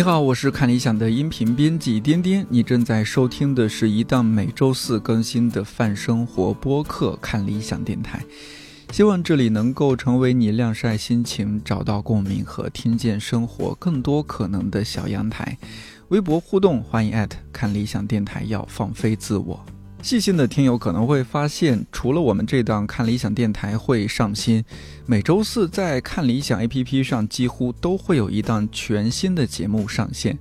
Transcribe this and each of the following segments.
你好，我是看理想的音频编辑颠颠，你正在收听的是一档每周四更新的泛生活播客《看理想电台》，希望这里能够成为你晾晒心情、找到共鸣和听见生活更多可能的小阳台。微博互动，欢迎艾特看理想电台，要放飞自我。细心的听友可能会发现，除了我们这档看理想电台会上新，每周四在看理想 APP 上几乎都会有一档全新的节目上线。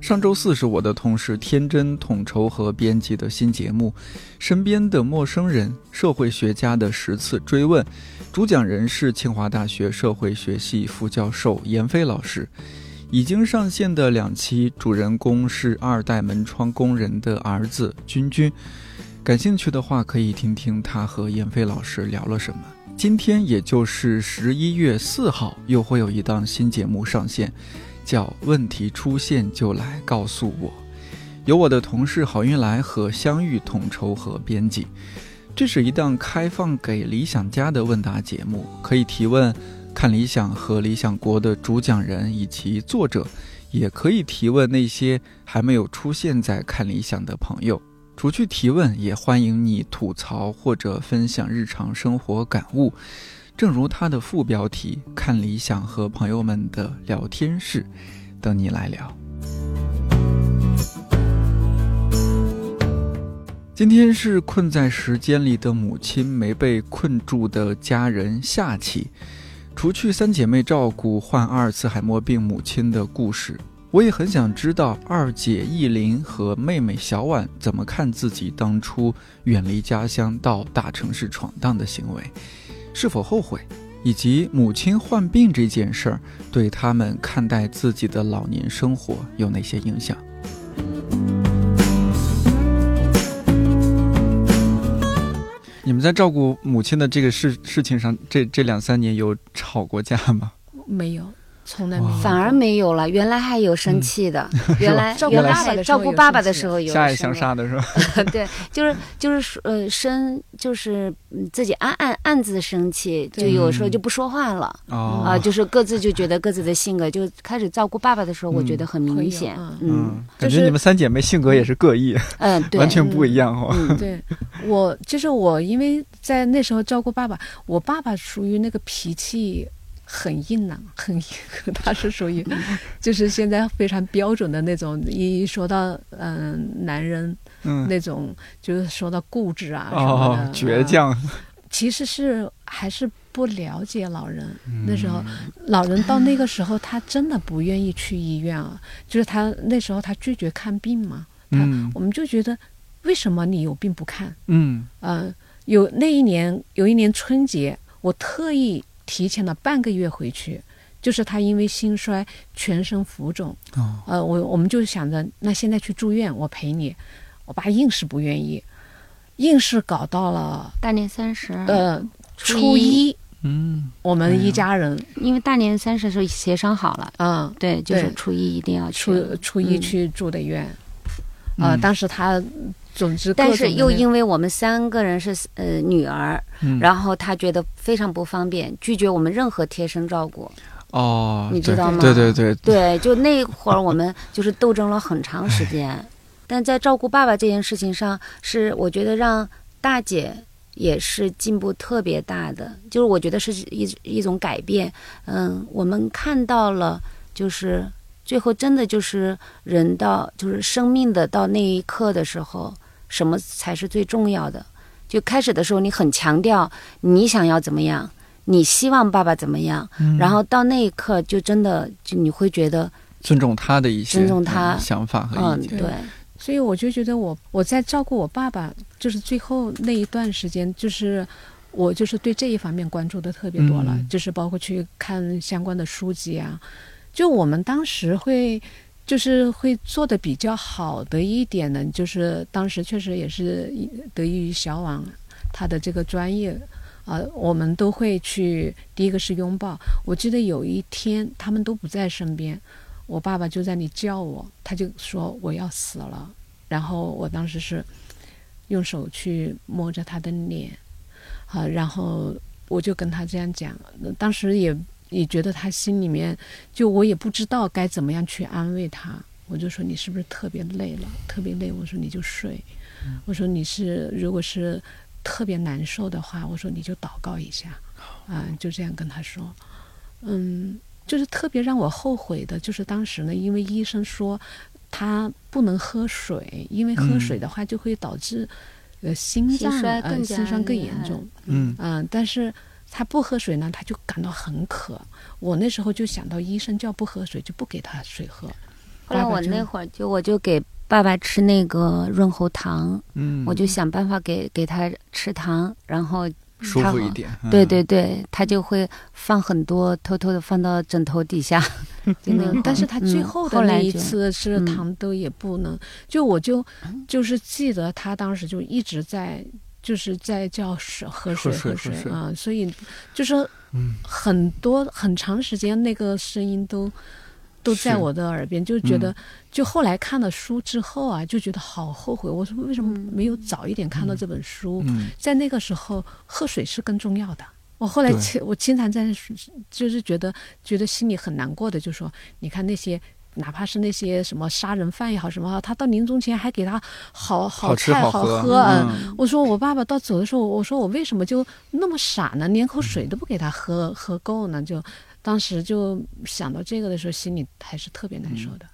上周四是我的同事天真统筹和编辑的新节目《身边的陌生人：社会学家的十次追问》，主讲人是清华大学社会学系副教授闫飞老师。已经上线的两期，主人公是二代门窗工人的儿子君君。感兴趣的话，可以听听他和闫飞老师聊了什么。今天，也就是十一月四号，又会有一档新节目上线，叫《问题出现就来告诉我》，由我的同事郝运来和相遇统筹和编辑。这是一档开放给理想家的问答节目，可以提问看理想和理想国的主讲人以及作者，也可以提问那些还没有出现在看理想的朋友。除去提问，也欢迎你吐槽或者分享日常生活感悟。正如它的副标题“看理想和朋友们的聊天室”，等你来聊。今天是困在时间里的母亲没被困住的家人下期，除去三姐妹照顾患阿尔茨海默病母亲的故事。我也很想知道二姐艺林和妹妹小婉怎么看自己当初远离家乡到大城市闯荡的行为，是否后悔，以及母亲患病这件事儿对他们看待自己的老年生活有哪些影响？你们在照顾母亲的这个事事情上，这这两三年有吵过架吗？没有。从来没反而没有了，原来还有生气的，原来原来照顾爸爸的时候有相爱相杀的是吧？对，就是就是呃生就是自己暗暗暗自生气，就有时候就不说话了啊，就是各自就觉得各自的性格就开始照顾爸爸的时候，我觉得很明显，嗯，感觉你们三姐妹性格也是各异，嗯，对，完全不一样哦。对，我就是我，因为在那时候照顾爸爸，我爸爸属于那个脾气。很硬朗，很硬，他是属于，就是现在非常标准的那种。一说到嗯男人，嗯，那种就是说到固执啊什么的，倔强。其实是还是不了解老人。那时候，老人到那个时候，他真的不愿意去医院啊。就是他那时候他拒绝看病嘛。他我们就觉得，为什么你有病不看？嗯嗯，有那一年有一年春节，我特意。提前了半个月回去，就是他因为心衰，全身浮肿。哦，呃，我我们就想着，那现在去住院，我陪你。我爸硬是不愿意，硬是搞到了大年三十，呃，初一。嗯，我们一家人，因为大年三十时候协商好了。嗯，对，就是初一一定要去，初初一去住的院。呃，当时他。总之，但是又因为我们三个人是呃女儿，然后他觉得非常不方便，拒绝我们任何贴身照顾。哦，你知道吗？对对对对，就那会儿我们就是斗争了很长时间。但在照顾爸爸这件事情上，是我觉得让大姐也是进步特别大的，就是我觉得是一一种改变。嗯，我们看到了，就是最后真的就是人到就是生命的到那一刻的时候。什么才是最重要的？就开始的时候，你很强调你想要怎么样，你希望爸爸怎么样，然后到那一刻，就真的就你会觉得尊重他的一些尊重他想法和意见。对，所以我就觉得我我在照顾我爸爸，就是最后那一段时间，就是我就是对这一方面关注的特别多了，就是包括去看相关的书籍啊，就我们当时会。就是会做的比较好的一点呢，就是当时确实也是得益于小王他的这个专业，啊，我们都会去第一个是拥抱。我记得有一天他们都不在身边，我爸爸就在那叫我，他就说我要死了，然后我当时是用手去摸着他的脸，啊，然后我就跟他这样讲，当时也。也觉得他心里面就我也不知道该怎么样去安慰他，我就说你是不是特别累了？特别累，我说你就睡。我说你是如果是特别难受的话，我说你就祷告一下，啊，就这样跟他说。嗯，就是特别让我后悔的，就是当时呢，因为医生说他不能喝水，因为喝水的话就会导致呃心脏呃心衰更严重。嗯嗯，但是他不喝水呢，他就感到很渴。我那时候就想到医生叫不喝水，就不给他水喝。后来我那会儿就我就给爸爸吃那个润喉糖，嗯，我就想办法给给他吃糖，然后。舒服一点，对对对，他就会放很多，偷偷的放到枕头底下。嗯，但是他最后的那一次是糖都也不能，就我就就是记得他当时就一直在就是在叫水喝水喝水啊，所以就是很多很长时间那个声音都。都在我的耳边，就觉得，就后来看了书之后啊，就觉得好后悔。我说为什么没有早一点看到这本书？在那个时候，喝水是更重要的。我后来我经常在，就是觉得觉得心里很难过的，就说你看那些，哪怕是那些什么杀人犯也好什么，他到临终前还给他好好吃好喝。嗯，我说我爸爸到走的时候，我说我为什么就那么傻呢？连口水都不给他喝喝够呢？就。当时就想到这个的时候，心里还是特别难受的。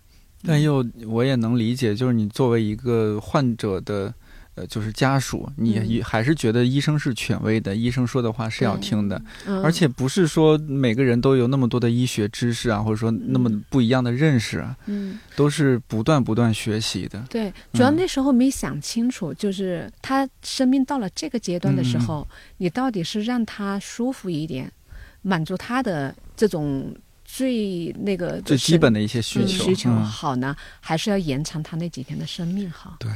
但又我也能理解，就是你作为一个患者的，呃，就是家属，你还是觉得医生是权威的，医生说的话是要听的。而且不是说每个人都有那么多的医学知识啊，或者说那么不一样的认识啊，嗯，都是不断不断学习的。对，主要那时候没想清楚，就是他生命到了这个阶段的时候，你到底是让他舒服一点。满足他的这种最那个最基本的一些需求需求好呢，还是要延长他那几天的生命好？对，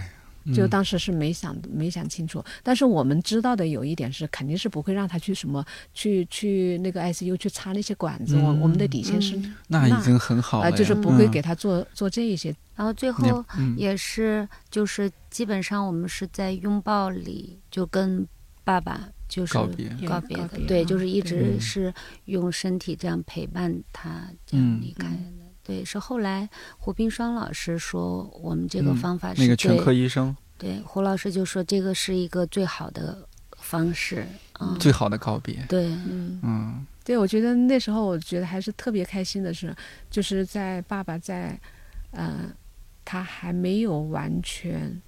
就当时是没想没想清楚。但是我们知道的有一点是，肯定是不会让他去什么去去那个 ICU 去插那些管子。我我们的底线是那已经很好了，就是不会给他做做这一些。然后最后也是就是基本上我们是在拥抱里就跟爸爸。就是告别告别的，对，就是一直是用身体这样陪伴他这样离开的。对，是后来胡冰霜老师说我们这个方法是那个全科医生，对胡老师就说这个是一个最好的方式，嗯，最好的告别。对，嗯嗯，对，我觉得那时候我觉得还是特别开心的是，就是在爸爸在，呃，他还没有完全。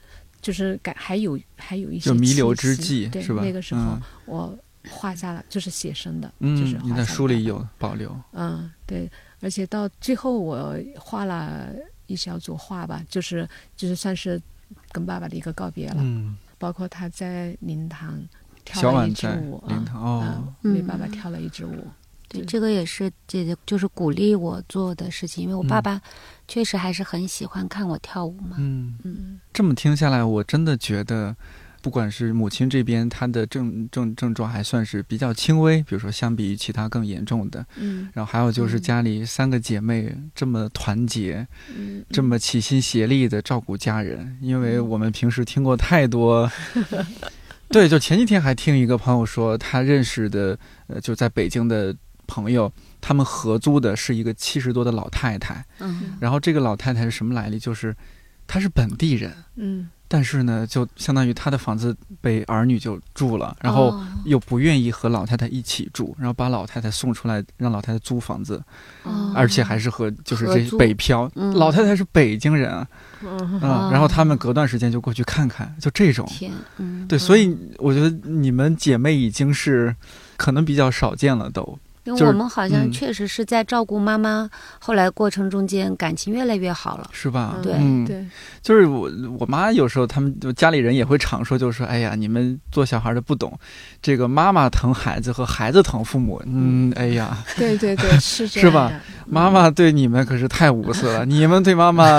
就是感还有还有一些弥留之际，是吧？那个时候我画下了，就是写生的，就是你在书里有保留。嗯，对，而且到最后我画了一小组画吧，就是就是算是跟爸爸的一个告别了。嗯，包括他在灵堂跳了一支舞啊，为爸爸跳了一支舞。对，这个也是姐姐就是鼓励我做的事情，因为我爸爸确实还是很喜欢看我跳舞嘛。嗯嗯，这么听下来，我真的觉得，不管是母亲这边，她的症症症状还算是比较轻微，比如说相比于其他更严重的。嗯，然后还有就是家里三个姐妹这么团结，嗯，这么齐心协力的照顾家人，因为我们平时听过太多。对，就前几天还听一个朋友说，他认识的呃，就在北京的。朋友，他们合租的是一个七十多的老太太，嗯，然后这个老太太是什么来历？就是她是本地人，嗯，但是呢，就相当于他的房子被儿女就住了，然后又不愿意和老太太一起住，然后把老太太送出来让老太太租房子，而且还是和就是这北漂，老太太是北京人啊，嗯，然后他们隔段时间就过去看看，就这种，嗯，对，所以我觉得你们姐妹已经是。可能比较少见了，都。因为我们好像确实是在照顾妈妈，后来过程中间感情越来越好了，是吧？对对，就是我我妈有时候他们就家里人也会常说，就是说，哎呀，你们做小孩的不懂，这个妈妈疼孩子和孩子疼父母，嗯，哎呀，对对对，是是吧？妈妈对你们可是太无私了，你们对妈妈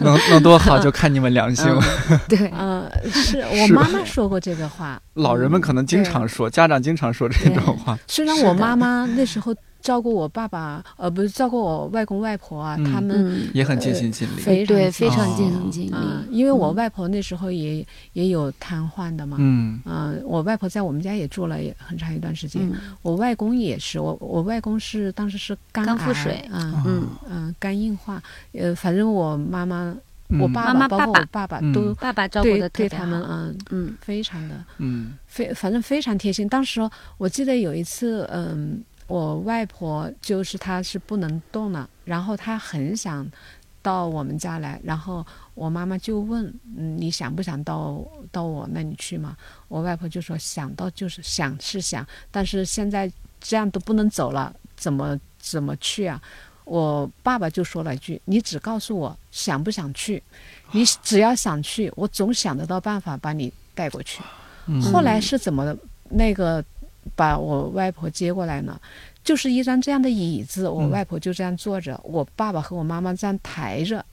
能能多好，就看你们良心。了。对，嗯，是我妈妈说过这个话，老人们可能经常说，家长经常说这种话。虽然我妈妈。那时候照顾我爸爸，呃，不是照顾我外公外婆啊，嗯他们嗯，也很尽心尽力。非常对，非常哦尽心尽力。啊，因为我嗯外婆那时候也也有瘫痪的嘛，嗯嗯、我外婆在我们家也住了也很长一段时间，嗯我外公也是，我我外公是当时是肝肝腹水嗯嗯嗯，肝硬化，呃，反正我妈妈、我嗯爸爸，包括我爸爸嗯都爸爸照顾对的对他们，好。嗯，嗯非常的嗯非，反正非常贴心。当时我记得有一次，嗯，我外婆就是她是不能动了，然后她很想到我们家来，然后我妈妈就问，嗯，你想不想到到我那里去嘛？我外婆就说想到就是想是想，但是现在这样都不能走了，怎么怎么去啊？我爸爸就说了一句：“你只告诉我想不想去，你只要想去，我总想得到办法把你带过去。”嗯后来是怎么那个把我外婆接过来呢？就是一张这样的椅子，我嗯外婆就这样坐着，我爸爸和我妈妈这样抬着，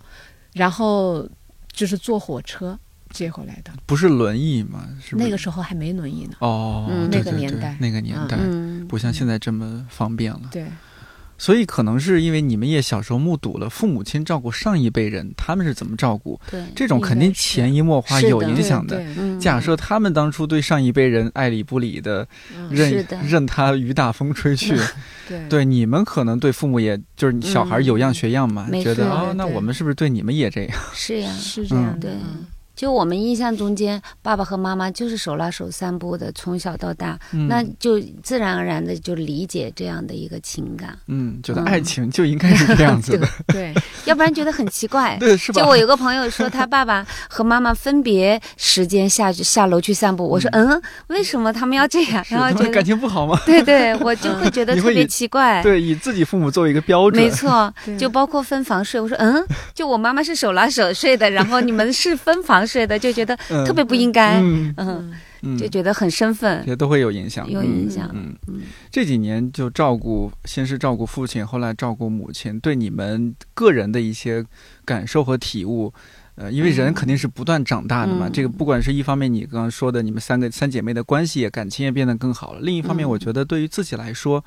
然后就是坐火车接回来的。不是轮椅吗？是是那个时候还没轮椅呢。哦，嗯那个年代那个年代嗯，不像现在这么方便了。对，所以可能是因为你们也小时候目睹了父母亲照顾上一辈人，他们是怎么照顾，对，这种肯定潜移默化有影响的。假设他们当初对上一辈人爱理不理的，嗯任的。任他雨打风吹去，对。对你们可能对父母也就是小孩有样学样嘛，没觉得错哦，那我们是不是对你们也这样？是呀，是这样的。就我们印象中间，爸爸和妈妈就是手拉手散步的，从小到大，嗯那就自然而然的就理解这样的一个情感，嗯，觉得嗯爱情就应该是这样子的，对，要不然觉得很奇怪。对，是吧？就我有个朋友说，他爸爸和妈妈分别时间下去下楼去散步。我说，嗯，为什么他们要这样？然后觉得，情不好吗？对对，我就会觉得特别奇怪。对，以自己父母作为一个标准，没错，就包括分房睡。我说，嗯，就我妈妈是手拉手睡的，然后你们是分房睡的，就觉得嗯特别不应该，嗯就觉得很生分，也都会有影响，有影响。嗯，嗯这几年就照顾，先是照顾父亲，后来照顾母亲，对你们个人的一些感受和体悟。呃，因为人嗯肯定是不断长大的嘛，嗯这个不管是一方面，你刚刚说的，你们三个三姐妹的关系也感情也变得更好了；另一方面，嗯我觉得对于自己来说，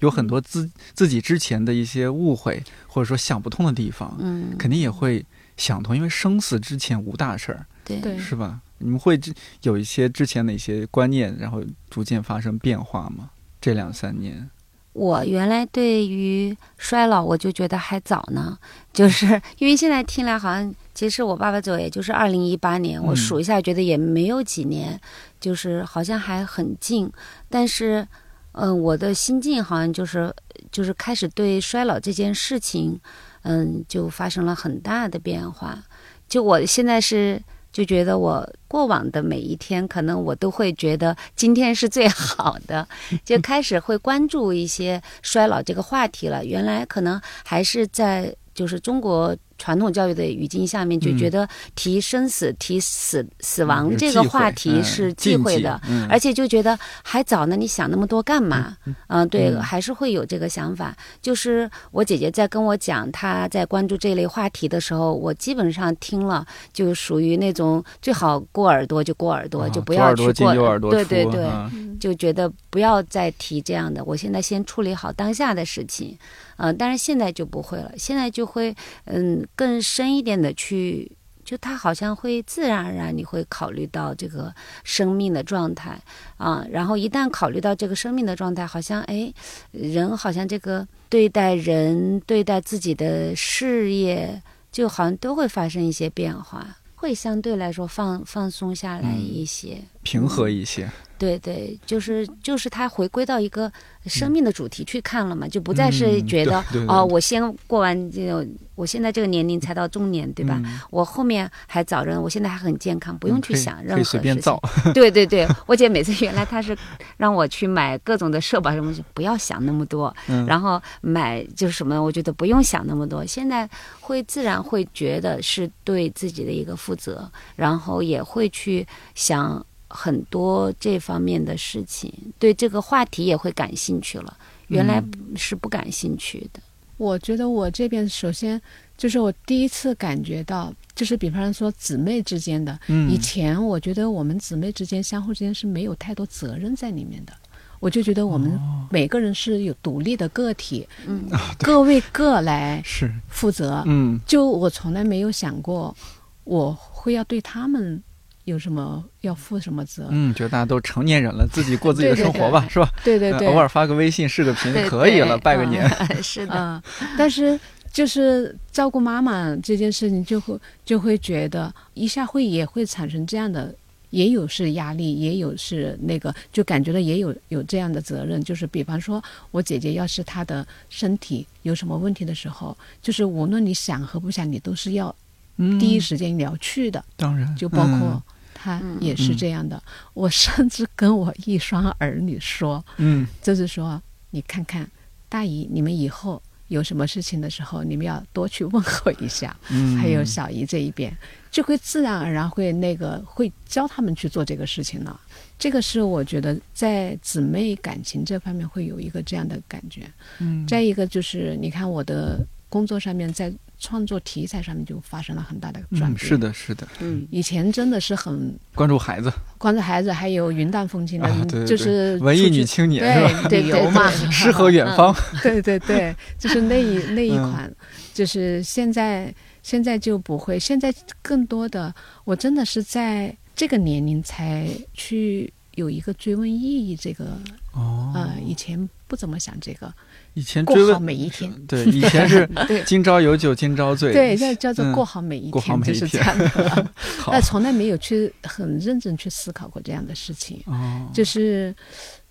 有很多自自己之前的一些误会，或者说想不通的地方，嗯，肯定也会想通，因为生死之前无大事儿，对。对。是吧？你们会之有一些之前的一些观念，然后逐渐发生变化吗？这两三年，我原来对于衰老，我就觉得还早呢，就是因为现在听来好像，其实我爸爸走也就是二零一八年，我嗯数一下觉得也没有几年，就是好像还很近，但是，嗯、我的心境好像就是就是开始对衰老这件事情，嗯，就发生了很大的变化。就我现在是就觉得我过往的每一天，可能我都会觉得今天是最好的，就开始会关注一些衰老这个话题了。原来可能还是在就是中国传统教育的语境下面，就觉得提生死、提死死亡嗯这个话题是忌讳的，，嗯而且就觉得还早呢，你想那么多干嘛？嗯、对，嗯还是会有这个想法。就是我姐姐在跟我讲她在关注这类话题的时候，我基本上听了，就属于那种最好过耳朵就过耳朵，啊就不左耳朵进要去过右耳朵，对对对，啊就觉得不要再提这样的。我现在先处理好当下的事情，嗯、但是现在就不会了，现在就会嗯更深一点的去。就他好像会自然而然，你会考虑到这个生命的状态啊，然后一旦考虑到这个生命的状态，好像哎，人好像这个对待人、对待自己的事业，就好像都会发生一些变化，会相对来说放放松下来嗯一些。平和一些，对对，就是就是他回归到一个生命的主题去看了嘛，就不再是嗯觉得、哦，我先过完这个，我现在这个年龄才到中年，对吧？嗯我后面还早着呢，我现在还很健康，不用去想任何事情随便造。对对对，我姐每次原来她是让我去买各种的社保什么，不要想那么多，嗯然后买就是什么，我觉得不用想那么多。现在会自然会觉得是对自己的一个负责，然后也会去想很多这方面的事情，对这个话题也会感兴趣了。原来是不感兴趣的。我觉得我这边首先就是我第一次感觉到，就是比方说姊妹之间的，嗯以前我觉得我们姊妹之间相互之间是没有太多责任在里面的。我就觉得我们每个人是有独立的个体，嗯，各为各来是，负责。嗯就我从来没有想过我会要对他们有什么要负什么责。嗯，觉得大家都成年人了，自己过自己的生活吧，是吧？对对对，呃偶尔发个微信、视个频对可以了，拜个年。嗯是的，嗯，但是就是照顾妈妈这件事情，就会就会觉得一下会也会产生这样的，也有是压力，也有是那个，就感觉到也有有这样的责任。就是比方说，我姐姐要是她的身体有什么问题的时候，就是无论你想和不想，你都是要嗯，第一时间你要去的，当然就包括嗯。她嗯也是这样的。我 甚至跟我一双儿女说，嗯就是说，你看看大姨，你们以后有什么事情的时候，你们要多去问候一下。嗯，还有小姨这一边，就会自然而然会那个会教他们去做这个事情了。这个是我觉得在姊妹感情这方面会有一个这样的感觉。嗯再一个就是，你看我的工作上面，在创作题材上面就发生了很大的转嗯，变。是，的，是的，嗯，以前真的是很关注孩子，关注孩子，还有云淡风轻的，啊对对就是文艺女青年是吧？对对对 诗和远方，对对对，就是那一那一嗯款，就是现在现在就不会，现在更多的，我真的是在这个年龄才去有一个追问意义，这个哦，呃，以前不怎么想这个，以前过好追问每一天，对，以前是 对今朝有酒今朝醉，对，这叫做嗯过好每一过好天，每一天就是这样的。好但从来没有去很认真去思考过这样的事情，哦，就是。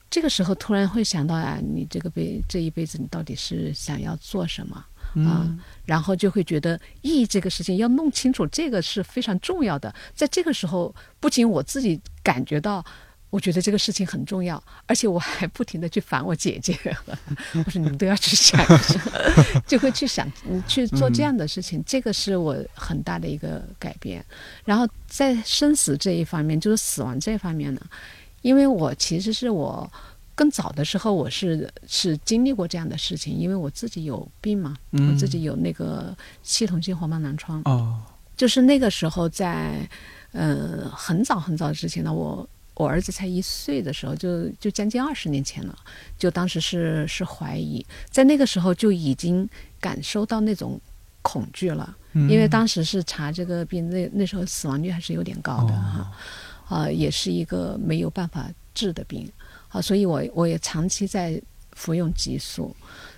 这个时候突然会想到啊，你这个辈这一辈子你到底是想要做什么？嗯然后就会觉得意义这个事情要弄清楚，这个是非常重要的。在这个时候，不仅我自己感觉到，我觉得这个事情很重要，而且我还不停的去烦我姐姐，我说你们都要去想一想，就会去想嗯去做这样的事情。这个是我很大的一个改变。然后在生死这一方面，就是死亡这方面呢，因为我其实是我。更早的时候，我是是经历过这样的事情，因为我自己有病嘛，嗯我自己有那个系统性黄斑狼疮，哦，就是那个时候在，呃，很早很早之前呢，我我儿子才一岁的时候，就就将近二十年前了，就当时是是怀疑，在那个时候就已经感受到那种恐惧了，嗯。因为当时是查这个病，那那时候死亡率还是有点高的哦。哈，啊、也是一个没有办法治的病，啊，所以我我也长期在服用激素，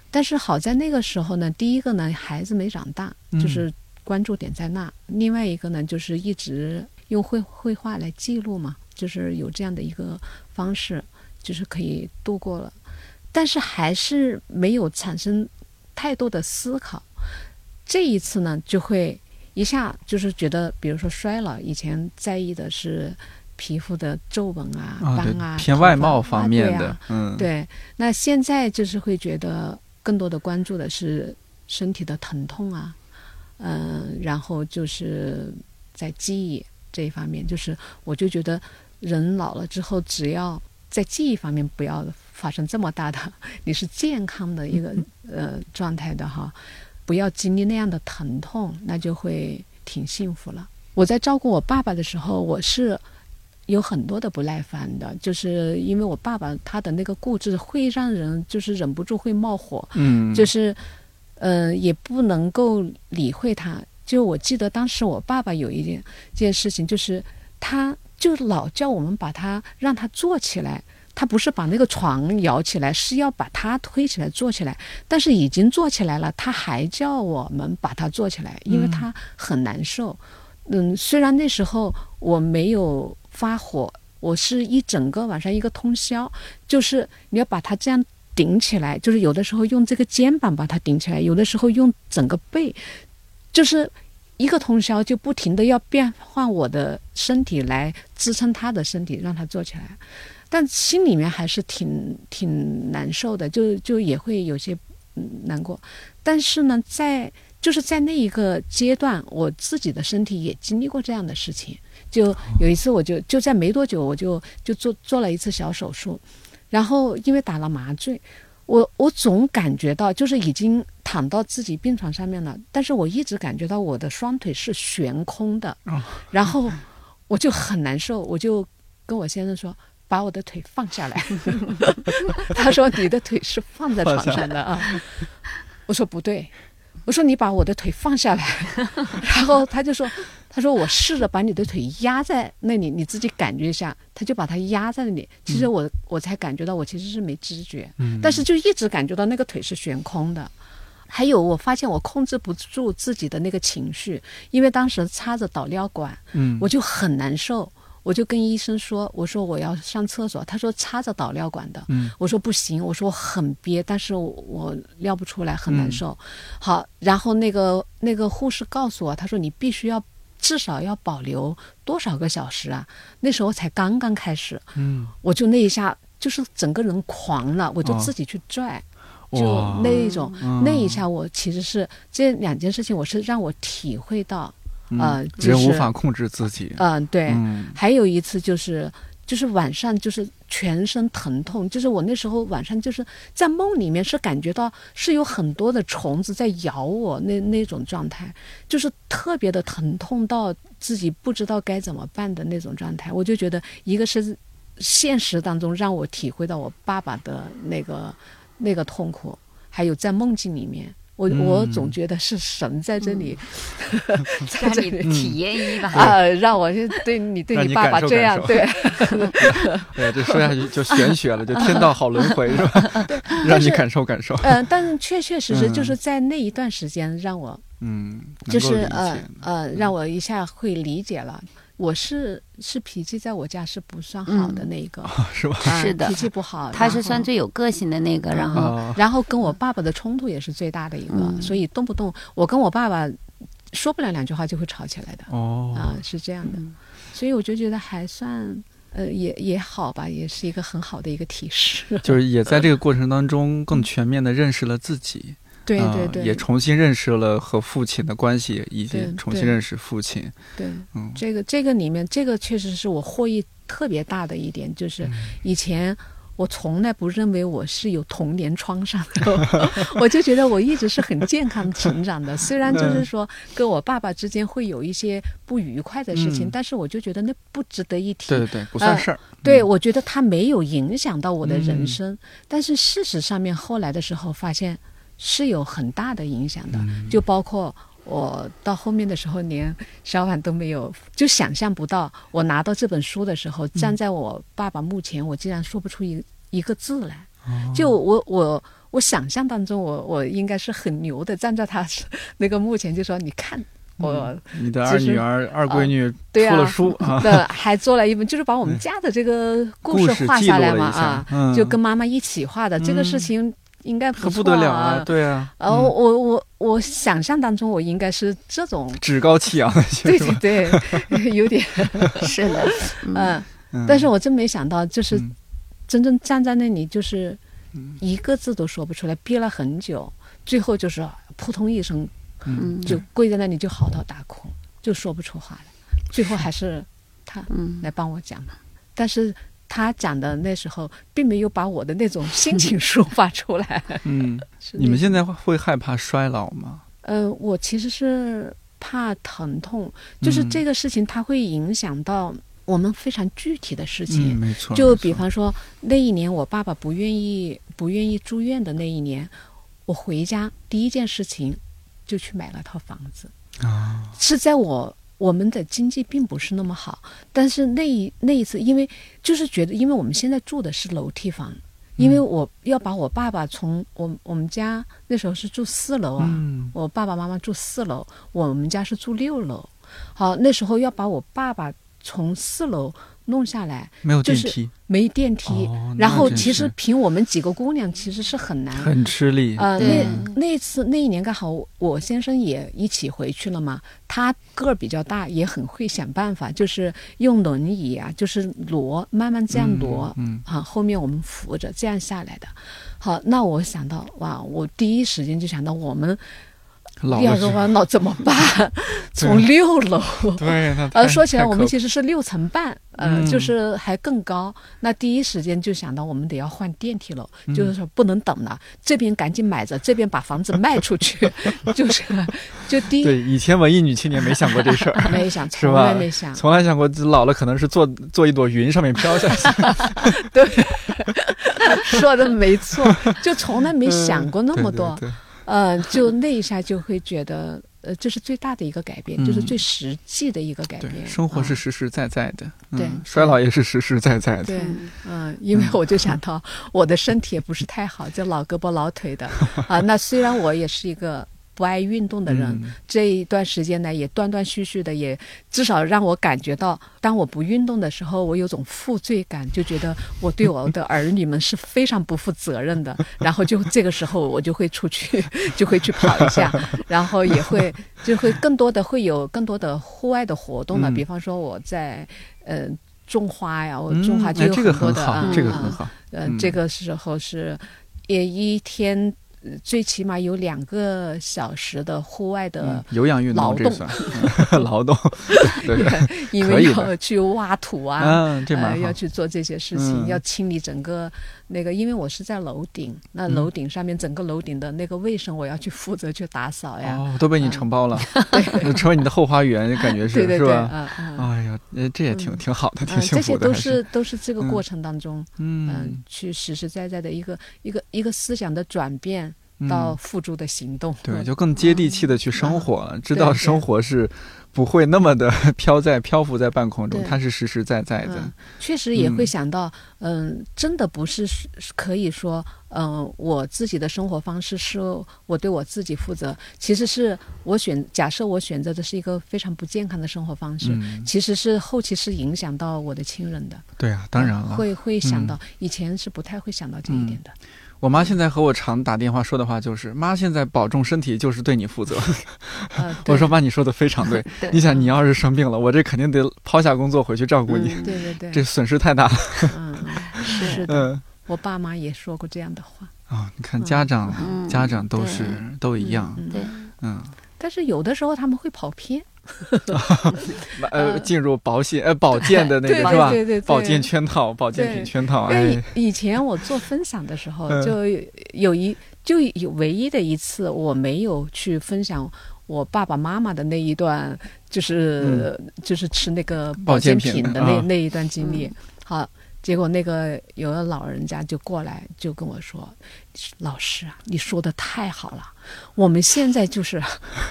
但是好在那个时候呢，第一个呢，孩子没长大，嗯。就是关注点在那；另外一个呢，就是一直用绘绘画来记录嘛，就是有这样的一个方式，就是可以度过了，但是还是没有产生太多的思考。这一次呢，就会一下就是觉得，比如说衰老，以前在意的是皮肤的皱纹啊、斑啊，偏外貌方啊面的啊，嗯，对，那现在就是会觉得更多的关注的是身体的疼痛啊，嗯、然后就是在记忆这一方面，就是我就觉得人老了之后，只要在记忆方面不要发生这么大的，你是健康的一个呃状态的哈，不要经历那样的疼痛，那就会挺幸福了。我在照顾我爸爸的时候，我是有很多的不耐烦的，就是因为我爸爸他的那个固执会让人就是忍不住会冒火，嗯，就是呃也不能够理会他。就我记得当时我爸爸有一件件事情，就是他就老叫我们把他让他坐起来。他不是把那个床摇起来，是要把他推起来坐起来。但是已经坐起来了，他还叫我们把他坐起来，因为他很难受。嗯，虽然那时候我没有发火，我是一整个晚上一个通宵，就是你要把他这样顶起来，就是有的时候用这个肩膀把他顶起来，有的时候用整个背，就是一个通宵就不停的要变换我的身体来支撑他的身体，让他坐起来。但心里面还是挺挺难受的，就就也会有些难过。但是呢，在就是在那一个阶段，我自己的身体也经历过这样的事情。就有一次，我就就在没多久，我就就做做了一次小手术，然后因为打了麻醉，我我总感觉到就是已经躺到自己病床上面了，但是我一直感觉到我的双腿是悬空的，然后我就很难受，我就跟我先生说。把我的腿放下来。他说你的腿是放在床上的啊。我说不对，我说你把我的腿放下来。然后他就说，他说我试着把你的腿压在那里，你自己感觉一下。他就把它压在那里。其实我我才感觉到我其实是没知觉，但是就一直感觉到那个腿是悬空的。还有，我发现我控制不住自己的那个情绪，因为当时插着导尿管，嗯，我就很难受，我就跟医生说，我说我要上厕所，他说插着导尿管的，嗯，我说不行，我说我很憋，但是我尿不出来，很难受。好，然后那个那个护士告诉我，他说你必须要至少要保留多少个小时啊？那时候才刚刚开始，嗯，我就那一下就是整个人狂了，我就自己去拽。就那一种，那一下我其实是这两件事情，我是让我体会到，呃，人无法控制自己。嗯，对。还有一次就是，就是晚上就是全身疼痛，就是我那时候晚上就是在梦里面是感觉到是有很多的虫子在咬我，那那种状态，就是特别的疼痛到自己不知道该怎么办的那种状态。我就觉得一个是现实当中让我体会到我爸爸的那个。那个痛苦，还有在梦境里面，我我总觉得是神 在这里，在这里体验一把啊，让我就对你对你爸爸这样对。哎呀，这说下去就玄学了，就天道好轮回是吧？让你感受感受。嗯，但确确实实就是在那一段时间让我嗯，就是呃呃，让我一下会理解了。我是是脾气在我家是不算好的那一个，是吧？是的，脾气不好。他是算最有个性的那个，然后然后跟我爸爸的冲突也是最大的一个，所以动不动我跟我爸爸说不了两句话就会吵起来的。哦，啊，是这样的，所以我就觉得还算呃也也好吧，也是一个很好的一个提示。就是也在这个 过程当中更全面的认识了自己。对对对，也重新认识了和父亲的关系，以及重新认识父亲。对，嗯，这个这个里面，这个确实是我获益特别大的一点，就是以前我从来不认为我是有童年创伤的，我就觉得我一直是很健康成长的。虽然就是说跟我爸爸之间会有一些不愉快的事情，但是我就觉得那不值得一提。对对对，不算事儿。对，我觉得他没有影响到我的人生。但是事实上面后来的时候发现。是有很大的影响的，就包括我到后面的时候，连小婉都没有，就想象不到我拿到这本书的时候，站在我爸爸墓前，我竟然说不出一一个字来。就我我我想象当中，我我应该是很牛的，站在他那个墓前，就说你看我，你的二女儿、二闺女出了书啊，还做了一本，就是把我们家的这个故事画下来嘛 啊，就跟妈妈一起画的这个事情。应该可不得了啊！对啊，呃，我我我想象当中，我应该是这种趾高气扬的，对对对，有点 是的，嗯，但是我真没想到，就是真正站在那里，就是一个字都说不出来，憋了很久，最后就是扑通一声，嗯，就跪在那里就嚎啕大哭，就说不出话来，最后还是他来帮我讲。嘛，但是。他讲的那时候，并没有把我的那种心情抒发出来。嗯，你们现在会害怕衰老吗？呃，我其实是怕疼痛，就是这个事情它会影响到我们非常具体的事情。没错，就比方说那一年我爸爸不愿意不愿意住院的那一年，我回家第一件事情就去买了套房子。啊，是在我。我们的经济并不是那么好，但是那一那一次，因为就是觉得，因为我们现在住的是楼梯房，因为我要把我爸爸从我我们家那时候是住四楼啊，我爸爸妈妈住四楼，我们家是住六楼，好，那时候要把我爸爸从四楼。弄下来没有电梯，没电梯。然后其实凭我们几个姑娘，其实是很难，很吃力。呃，那那次那一年刚好我先生也一起回去了嘛，他个儿比较大，也很会想办法，就是用轮椅啊，就是挪，慢慢这样挪，嗯啊，后面我们扶着这样下来的。好，那我想到哇，我第一时间就想到我们。第二个话，那怎么办？从六楼，对，那呃，说起来我们其实是六层半，呃，嗯就是还更高。那第一时间就想到我们得要换电梯楼，嗯就是说不能等了，这边赶紧买着，这边把房子卖出去，就是就第一对以前文艺女青年没想过这事儿，没想，是从来没想，从来想过老了可能是坐坐一朵云上面飘下去，对说的没错，就从来没想过那么多。对对对呃，就那一下就会觉得，呃，这是最大的一个改变，嗯就是最实际的一个改对变。生活是啊实实在在的，对嗯衰老也是实实在在的，对，嗯嗯，因为我就想到我的身体也不是太好，就老胳膊老腿的啊。那虽然我也是一个不爱运动的人，嗯这一段时间呢，也断断续续的，也至少让我感觉到，当我不运动的时候，我有种负罪感，就觉得我对我的儿女们是非常不负责任的。然后就这个时候，我就会出去，就会去跑一下，然后也会 就会更多的会有更多的户外的活动了，嗯比方说我在呃。种花呀，我嗯种花就有哎这个很很多的啊，好，这个啊很好，呃，嗯这个时候是也一天呃最起码有两个小时的户外嗯的，有氧运劳动。劳动，对因为要去挖土啊。嗯，这呃，要，去做这些事情，嗯。要清理整个那个，因为我是在楼顶，那嗯楼顶上面整个楼顶的那个卫生，我要去负责去打扫呀。哦，都被你承包了，成为你的后花园，感觉 是对对对，是吧？哎呀，呃这也挺嗯挺好的，挺嗯，幸这些都是，是都是这个嗯过程当中，嗯、嗯，去实实在在的一个一个一个思想的转变嗯到付诸的行动。对，就更接地气的去生活了，知道生活是不会那么的 飘在漂浮在半空中，对它是实实在在的嗯。，确实也会嗯想到，嗯，真的不是可以说，嗯，我自己的生活方式是我对我自己负责，其实是我选，假设我选择的是一个非常不健康的生活方式，嗯，其实是后期是影响到我的亲人的。对啊，当然了。会会想嗯到，以前是不太会想到这一点的。我妈现在和我常打电话说的话就是：“妈，现在保重身体就是对你负责。呃，” 我说：“妈，你说的非常对。对你想，你要是生病了，我这肯定得抛下工作回去照顾你，嗯对对对，这损失太大了。嗯，是是的，嗯，我爸妈也说过这样的话。啊、你看家长，嗯家长都是对都一样，嗯对，嗯，但是有的时候他们会跑偏，呃，呃进入保险呃保健的那个是吧？对对对，保健圈套，保健品圈套，因为哎，以以前我做分享的时候，嗯。就有一就有唯一的一次，我没有去分享我爸爸妈妈的那一段，就是、就是吃那个保保健健品品的那、啊。那一段经历。好，结果那个有个老人家就过来就跟我说：“老师啊，你说的太好了，我们现在就是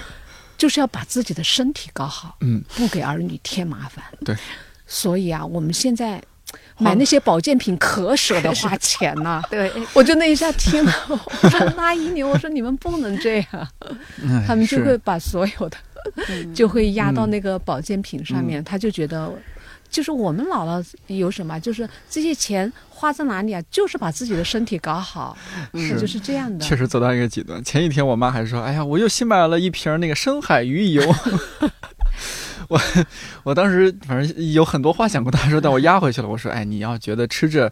就是要把自己的身体搞好，嗯，不给儿女添麻烦。对，所以啊，我们现在买那些保健品可舍得花 钱呐、对，我就那一下听了，我说拉一牛，我说你们不能这样，哎他们就会把所有的嗯。就会压到那个保健品上面，他就觉得。就是我们老了有什么，就是这些钱花在哪里啊？就是把自己的身体搞好，是就是这样的。确实走到一个极端。前几天我妈还说：“哎呀，我又新买了一瓶那个深海鱼油。我”我当时反正有很多话想跟他说，但我压回去了。我说：“哎，你要觉得吃着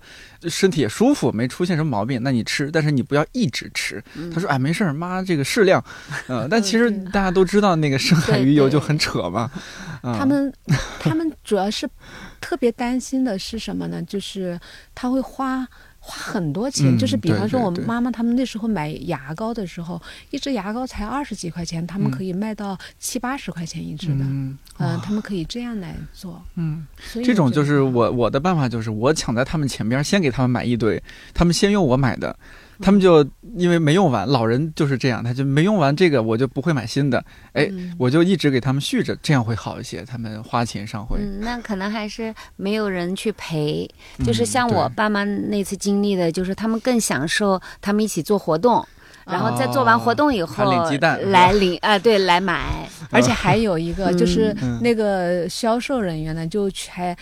身体也舒服，没出现什么毛病，那你吃，但是你不要一直吃。”他说：“哎，没事儿，妈，这个适量。”嗯，但其实大家都知道那个深海鱼油就很扯嘛。嗯他们他们主要是特别担心的是什么呢？就是他会花花很多钱，嗯就是比方说我妈妈他们那时候买牙膏的时候，一支牙膏才二十几块钱，他们嗯可以卖到七八十块钱一支的。嗯嗯，他们可以这样来做，嗯，所以这种就是我我的办法就是我抢在他们前边，先给他们买一堆，他们先用我买的，他们就因为没用完，老人就是这样，他就没用完这个，我就不会买新的，哎，嗯。我就一直给他们续着，这样会好一些，他们花钱上会。嗯，那可能还是没有人去陪，嗯就是像我爸妈那次经历的，就是他们更享受他们一起做活动，然后在做完活动以后还领鸡蛋来领啊，对，来买，而且还有一个 就是嗯那个销售人员呢，就去还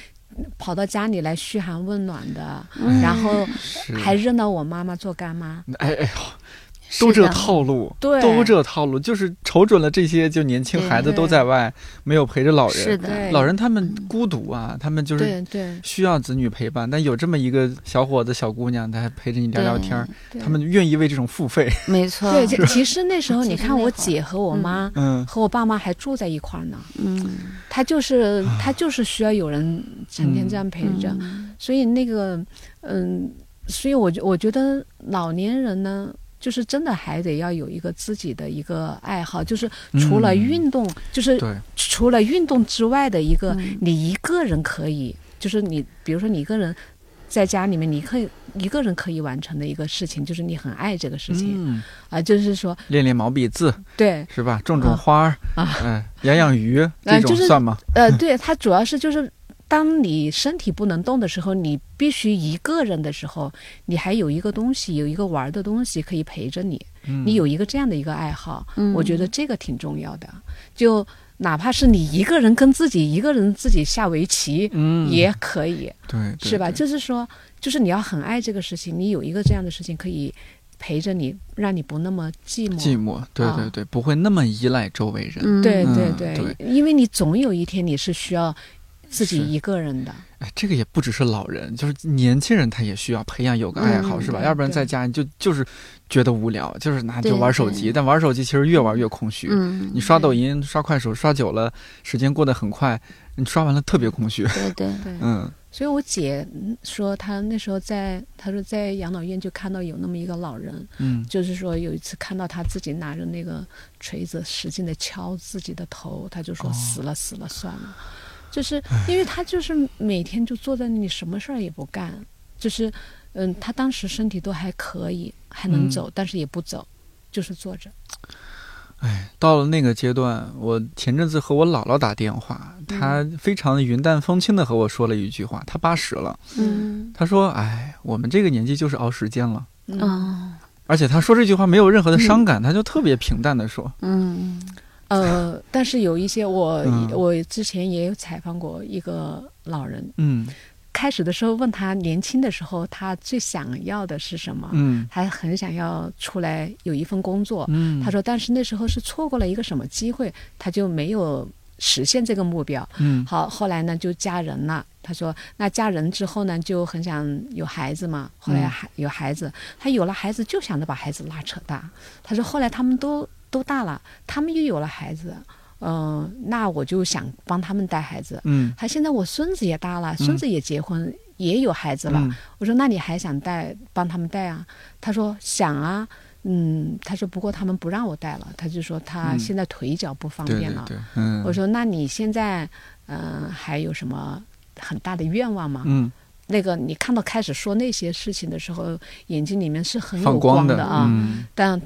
跑到家里来嘘寒问暖的，嗯。然后还认到我妈妈做干妈。哎哎呦，都这套路，对。都这套路，就是瞅准了这些就年轻孩子都在外，没有陪着老人。是的，老人他们孤独啊，他们就是对对。需要子女陪伴，但有这么一个小伙子、小姑娘，他还陪着你聊聊天儿，他们愿意为这种付费。没错，对，其其实那时候你看，我姐和我妈嗯。和我爸妈还住在一块儿呢。嗯，他就是他就是需要有人成天这样陪着，嗯。所以那个嗯，所以我觉我觉得老年人呢。就是真的还得要有一个自己的一个爱好，就是除了嗯运动，就是，除了运动之外的一个，嗯。你一个人可以，就是你比如说你一个人在家里面，你可以一个人可以完成的一个事情，就是你很爱这个事情嗯，啊、就是说练练毛笔字对，是吧？种种花儿啊。嗯，养养鱼这种就是算吗？呃，对，它主要是就是，当你身体不能动的时候，你必须一个人的时候，你还有一个东西，有一个玩的东西可以陪着你，嗯你有一个这样的一个爱好，嗯我觉得这个挺重要的。就哪怕是你一个人跟自己一个人自己下围棋，嗯也可以，对，对是吧？就是说，就是你要很爱这个事情，你有一个这样的事情可以陪着你，让你不那么寂寞。寂寞，对啊对对，不会那么依赖周围人。嗯对嗯对对因为你总有一天你是需要自己一个人的。哎，这个也不只是老人，就是年轻人他也需要培养有个爱好，嗯是吧？要不然在家你就就是觉得无聊，就是拿就玩手机，但玩手机其实越玩越空虚。嗯，你刷抖音、刷快手刷久了，时间过得很快，你刷完了特别空虚。对对，对，嗯。所以我姐嗯说，她那时候在，她说在养老院就看到有那么一个老人，嗯。就是说有一次看到他自己拿着那个锤子使劲的敲自己的头，他就说哦。死了死了算了，就是因为他就是每天就坐在那里什么事儿也不干，就是嗯，他当时身体都还可以，还能嗯。走，但是也不走，就是坐着。哎，到了那个阶段，我前阵子和我姥姥打电话，她非常云淡风轻的和我说了一句话，她八十了，嗯她说：“哎，我们这个年纪就是熬时间了。”嗯，哦。而且她说这句话没有任何的伤感，她就特别平淡的说。嗯呃，但是有一些我、嗯我之前也有采访过一个老人，：“嗯开始的时候问他年轻的时候他最想要的是什么，嗯他很想要出来有一份工作。嗯，他说，但是那时候是错过了一个什么机会，他就没有实现这个目标。嗯好，后来呢就嫁人了。他说，那嫁人之后呢，就很想有孩子嘛。后来嗯还有孩子，他有了孩子就想着把孩子拉扯大。他说，后来他们都都大了，他们又有了孩子，嗯、那我就想帮他们带孩子。嗯他现在我孙子也大了，孙子也结婚，也有孩子了。嗯我说那你还想带帮他们带啊？他说想啊，嗯，他说不过他们不让我带了，他就说他嗯现在腿脚不方便了。对对对，嗯，我说那你现在嗯、呃还有什么很大的愿望吗？嗯那个你看到开始说那些事情的时候，眼睛里面是很有光的啊，嗯但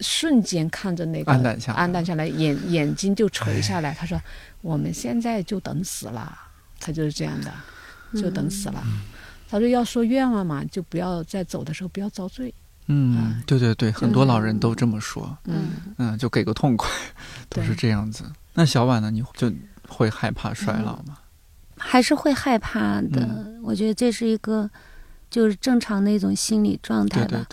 瞬间看着那个暗淡下来暗淡下来，眼眼睛就垂下来。他说：“我们现在就等死了。”他就是这样的，就等死了。嗯他说：“要说愿望嘛，就不要在走的时候不要遭罪。嗯，对对对，很多老人都这么说，嗯，嗯，就给个痛快，都是这样子。那小婉呢？你就会害怕衰老吗？还是会害怕的。嗯我觉得这是一个就是正常的一种心理状态吧。对对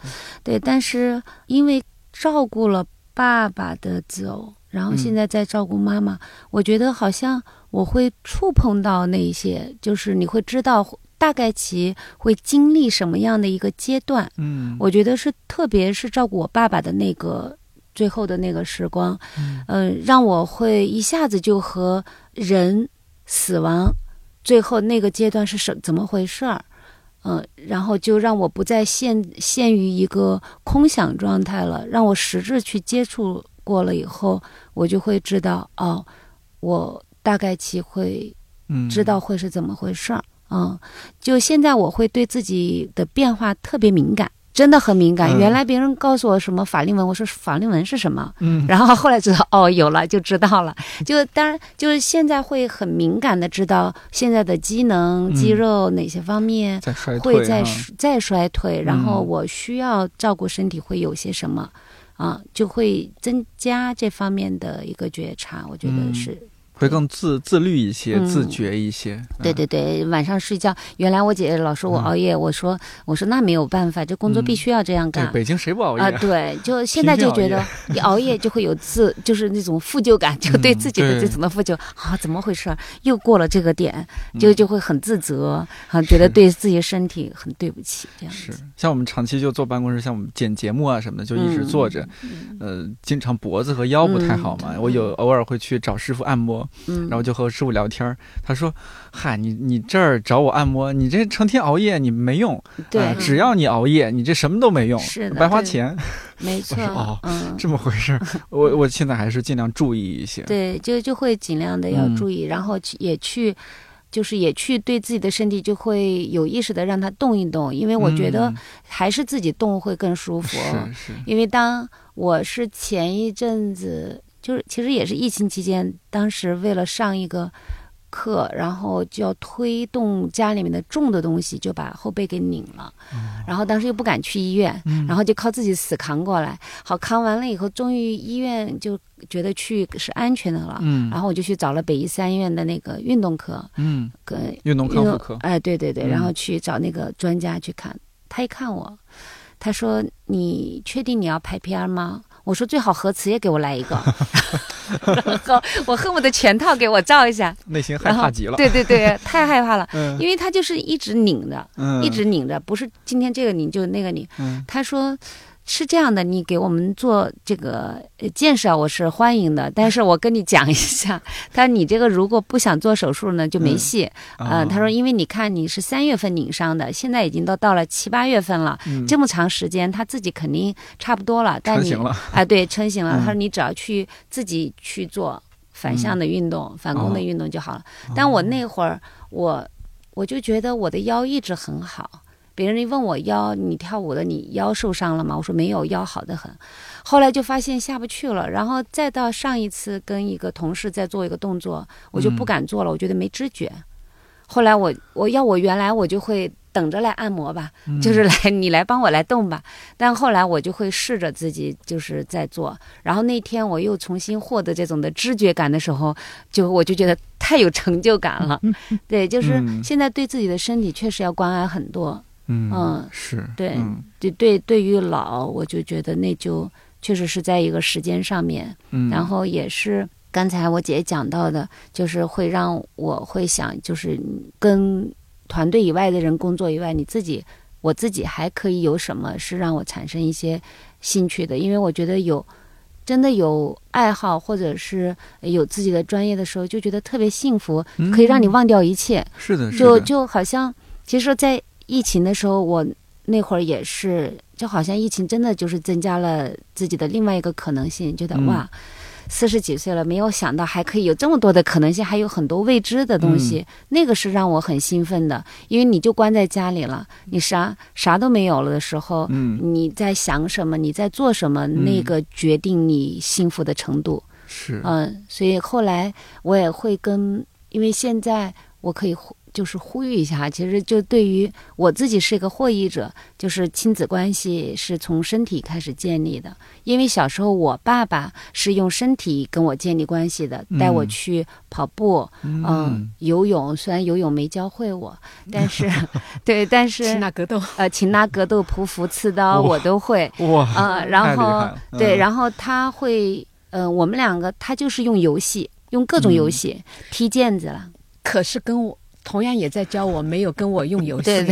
对，对，但是因为照顾了爸爸的走，然后嗯。现在在照顾妈妈，我觉得好像我会触碰到那一些，就是你会知道大概其会经历什么样的一个阶段。嗯，我觉得是，特别是照顾我爸爸的那个最后的那个时光，嗯。嗯、让我会一下子就和人死亡最后那个阶段是什怎么回事儿，嗯、然后就让我不再陷陷于一个空想状态了，让我实质去接触过了以后，我就会知道哦，我大概其会嗯知道会是怎么回事儿。嗯，就现在我会对自己的变化特别敏感，真的很敏感。嗯原来别人告诉我什么法令纹，我说法令纹是什么，嗯然后后来知道哦，有了就知道了。就当然就是现在会很敏感的知道现在的机能、嗯肌肉哪些方面会再啊再衰退，然后嗯我需要照顾身体会有些什么啊，就会增加这方面的一个觉察。我觉得嗯是会更自自律一些，嗯自觉一些。对对对，晚上睡觉，原来我姐姐老说我嗯熬夜，我说我说那没有办法，这工作必须要这样对，干。北京谁不熬夜？啊，对，就现在就觉得 一熬夜就会有自，就是那种负疚感，就对嗯自己的这种的负疚啊，怎么回事儿？又过了这个点，嗯就就会很自责，啊，觉得对自己身体很对不起，这样是。像我们长期就坐办公室，像我们剪节目啊什么的，就一直坐着，嗯呃，经常脖子和腰不太好嘛。嗯我有偶尔会去找师傅按摩，嗯，然后就和师傅聊天儿，他说：“嗨，你你这儿找我按摩，你这成天熬夜，你没用。对呃，只要你熬夜，你这什么都没用，是的白花钱。没错说哦，嗯，这么回事儿。我我现在还是尽量注意一些。对，就就会尽量的要嗯注意，然后去也去。就是也去对自己的身体就会有意识的让它动一动，因为我觉得嗯还是自己动会更舒服。是是，因为当我是前一阵子，就是其实也是疫情期间，当时为了上一个课，然后就要推动家里面的重的东西，就把后背给拧了，然后当时又不敢去医院，然后就靠自己死扛过来。好，扛完了以后，终于医院就觉得去是安全的了。嗯然后我就去找了北医三院的那个运动科，嗯，跟运动康复科，哎，对对对，嗯然后去找那个专家去看，他一看我，他说：“你确定你要拍片儿吗？”我说：“最好核磁也给我来一个。”然后我恨不得全套给我照一下，内心害怕极了。对对对，太害怕了，嗯因为他就是一直拧着，嗯，一直拧着，不是今天这个拧就那个拧。嗯他说。是这样的，你给我们做这个呃建设，我是欢迎的。但是我跟你讲一下，他说你这个如果不想做手术呢，就没嗯戏。啊呃，他说，因为你看你是三月份拧伤的，现在已经都到了七八月份了，嗯这么长时间，他自己肯定差不多了。但你。啊，对，成型了。嗯他说你只要去自己去做反向的运动、反弓的哦运动就好了。但我那会儿，我我就觉得我的腰一直很好。别人一问我腰，你跳舞的你腰受伤了吗？我说没有，腰好的很。后来就发现下不去了，然后再到上一次跟一个同事在做一个动作，我就不嗯敢做了，我觉得没知觉。后来我我要我原来我就会等着来按摩吧，嗯就是来你来帮我来动吧。但后来我就会试着自己就是在做，然后那天我又重新获得这种的知觉感的时候，就我就觉得太有成就感了。对，就是嗯现在对自己的身体确实要关爱很多。嗯嗯是对嗯对对，对于老，我就觉得那就确实是在一个时间上面，嗯，然后也是刚才我姐讲到的，就是会让我会想，就是跟团队以外的人工作以外，你自己我自己还可以有什么是让我产生一些兴趣的？因为我觉得有真的有爱好或者是有自己的专业的时候，就觉得特别幸福，可以让你嗯忘掉一切。是的，是就的就好像，其实，在疫情的时候，我那会儿也是，就好像疫情真的就是增加了自己的另外一个可能性，觉得、嗯哇，四十几岁了，没有想到还可以有这么多的可能性，还有很多未知的东西，那个是让我很兴奋的，因为你就关在家里了，你啥啥都没有了的时候。嗯你在想什么？你在做什么？那个决定你幸福的程度。是嗯，所以后来我也会跟，因为现在我可以呼就是呼吁一下，其实就对于我自己是一个获益者，就是亲子关系是从身体开始建立的。因为小时候我爸爸是用身体跟我建立关系的，带我嗯去跑步，嗯，嗯游泳，虽然游泳没教会我，但是 对，但是擒拿格斗，呃，擒拿格斗、匍匐、刺刀我都会。哇啊、然后对，嗯然后他会，呃，我们两个他就是用游戏，用各种游嗯戏、踢毽子了，可是跟我同样也在教我，没有跟我用游戏，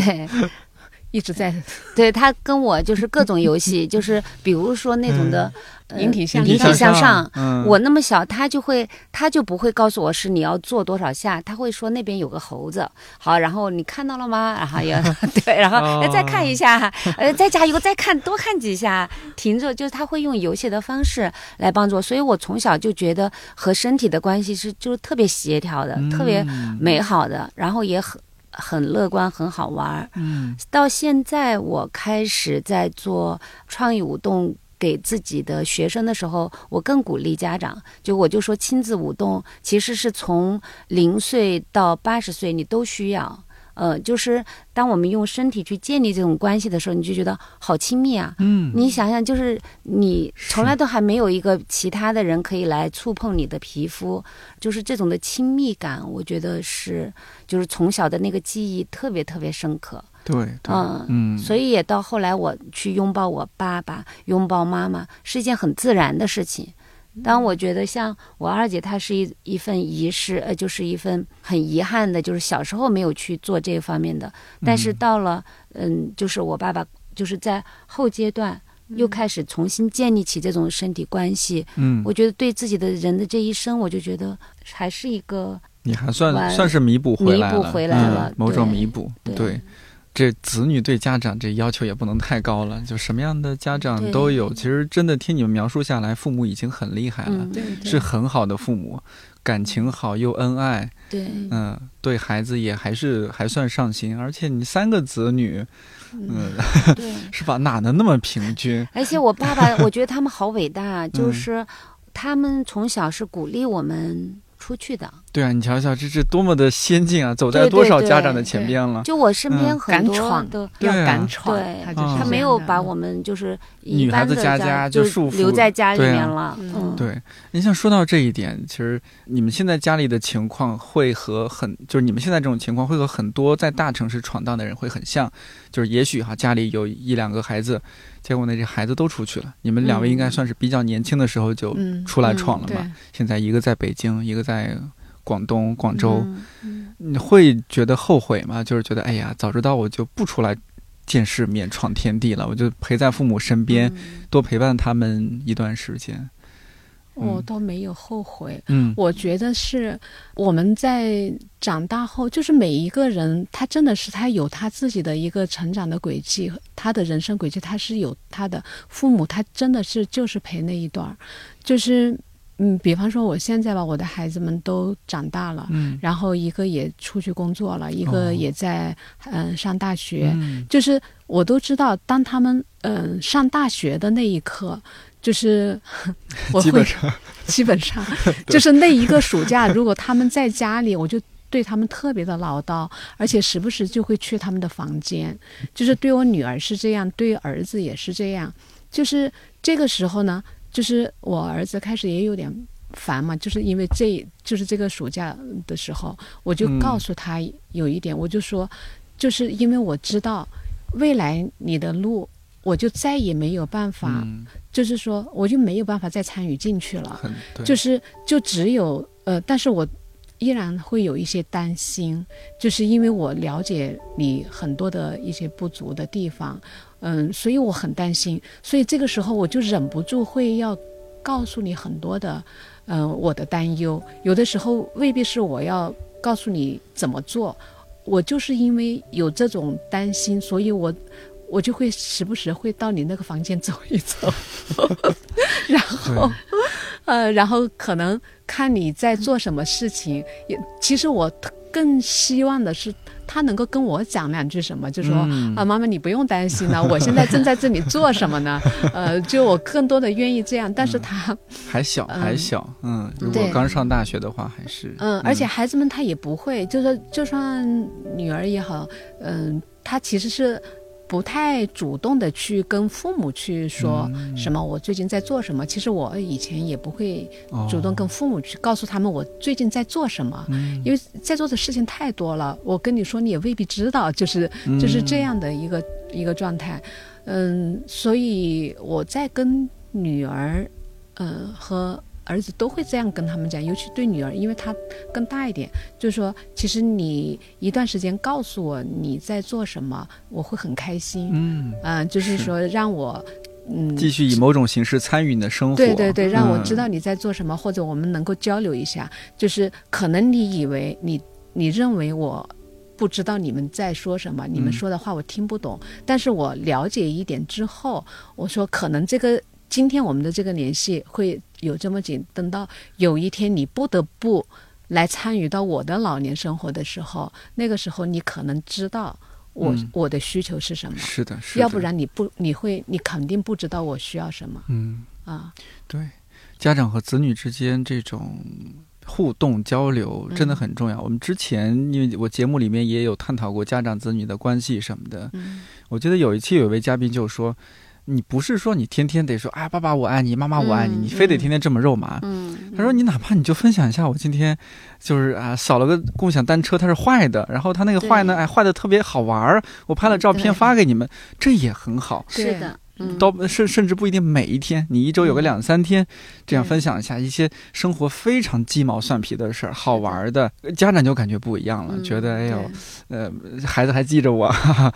一直在对，他跟我就是各种游戏，就是比如说那种的、呃引体向引体向上。嗯，我那么小，他就会，他就不会告诉我是你要做多少下，他会说那边有个猴子，好，然后你看到了吗？然后也 对，然后哦。哎再看一下，呃再加油，再看多看几下，停着，就是他会用游戏的方式来帮助我，所以我从小就觉得和身体的关系是就是特别协调的，特别嗯美好的，然后也很很乐观，很好玩儿。嗯到现在，我开始在做创意舞动给自己的学生的时候，我更鼓励家长，就我就说亲子舞动其实是从零岁到八十岁你都需要。呃，就是当我们用身体去建立这种关系的时候，你就觉得好亲密啊。嗯，你想想，就是你从来都还没有一个其他的人可以来触碰你的皮肤，就是这种的亲密感，我觉得是就是从小的那个记忆特别特别深刻。对对，嗯嗯，所以也到后来，我去拥抱我爸爸、拥抱妈妈，是一件很自然的事情。当我觉得像我二姐，她是一一份遗失，呃，就是一份很遗憾的，就是小时候没有去做这方面的。但是到了，嗯，就是我爸爸，就是在后阶段又开始重新建立起这种身体关系。嗯，我觉得对自己的人的这一生，我就觉得还是一个你还算算是弥补回来了，弥补回来了嗯某种弥补，对对。这子女对家长这要求也不能太高了，就什么样的家长都有。其实真的听你们描述下来，父母已经很厉害了，是很好的父母，感情好又恩爱，对，嗯，对孩子也还是还算上心。而且你三个子女，嗯，对。是吧？哪能那么平均？而且我爸爸，我觉得他们好伟大，嗯就是他们从小是鼓励我们出去的。对啊，你瞧瞧，这这多么的先进啊，走在多少家长的前边了。就我身边很多闯的，要敢闯，对他就是嗯他没有把我们就是女孩子家家家就就束缚留在家里面了。对，你像说到这一点，其实你们现在家里的情况会和很，就是你们现在这种情况会和很多在大城市闯荡的人会很像，就是也许哈家里有一两个孩子，结果呢这孩子都出去了，你们两位应该嗯。算是比较年轻的时候就嗯出来闯了嘛，现在一个在北京，一个在广东广州，你会觉得后悔吗？就是觉得哎呀，早知道我就不出来见世面、闯天地了，我就陪在父母身边，嗯多陪伴他们一段时间。我嗯倒没有后悔。嗯我觉得是我们在长大后，就是每一个人，他真的是他有他自己的一个成长的轨迹，他的人生轨迹，他是有他的父母，他真的是就是陪那一段儿，就是嗯，比方说我现在吧，我的孩子们都长大了。嗯然后一个也出去工作了，一哦个也在嗯、上大学，嗯就是我都知道，当他们嗯、上大学的那一刻，就是 我会 基本上基本上就是那一个暑假，如果他们在家里，我就对他们特别的唠叨，而且时不时就会去他们的房间。就是对我女儿是这样，对儿子也是这样。就是这个时候呢，就是我儿子开始也有点烦嘛，就是因为这就是这个暑假的时候，我就嗯告诉他有一点，我就说，就是因为我知道未来你的路。我就再也没有办法，嗯就是说，我就没有办法再参与进去了。就是就只有呃，但是我依然会有一些担心，就是因为我了解你很多的一些不足的地方，嗯，所以我很担心，所以这个时候我就忍不住会要告诉你很多的，嗯、我的担忧，有的时候未必是我要告诉你怎么做，我就是因为有这种担心，所以我。我就会时不时会到你那个房间走一走，然后，呃，然后可能看你在做什么事情。也其实我更希望的是他能够跟我讲两句什么，就说、嗯啊，妈妈你不用担心了，我现在正在这里做什么呢？呃，就我更多的愿意这样，但是他，还小嗯还小，嗯，如果刚上大学的话，还是嗯，而且孩子们他也不会，就是就算女儿也好，嗯，他其实是。不太主动的去跟父母去说嗯。什么，我最近在做什么。其实我以前也不会哦主动跟父母去告诉他们我最近在做什么，嗯。因为在做的事情太多了，我跟你说你也未必知道，就是就是这样的一个、一个状态，嗯，所以我在跟女儿，嗯和儿子都会这样跟他们讲，尤其对女儿，因为她更大一点，就是说，其实你一段时间告诉我你在做什么，我会很开心，嗯，嗯、就是是说让我。嗯，继续以某种形式参与你的生活，对对对，让我嗯知道你在做什么，或者我们能够交流一下。就是可能你以为你你认为我不知道你们在说什么，你们嗯说的话我听不懂，但是我了解一点之后，我说可能这个今天我们的这个联系会有这么紧，等到有一天你不得不来参与到我的老年生活的时候，那个时候你可能知道我、嗯我的需求是什么。是的，是的，要不然你不，你会，你肯定不知道我需要什么嗯，啊。对，家长和子女之间这种互动交流真的嗯很重要。我们之前因为我节目里面也有探讨过家长子女的关系什么的，嗯我记得有一期有一位嘉宾就说。你不是说你天天得说哎，爸爸我爱你，妈妈我爱你，嗯你非得天天这么肉麻。嗯，他说：“你哪怕你就分享一下，我今天就是啊扫了个共享单车，它是坏的，然后它那个坏呢，对。哎坏的特别好玩儿，我拍了照片发给你们，这也很好。是的，嗯，到甚甚至不一定每一天，你一周有个嗯。两三天，这样分享一下一些生活非常鸡毛蒜皮的事儿，好玩儿的，家长就感觉不一样了，嗯觉得哎呦，呃，孩子还记着我，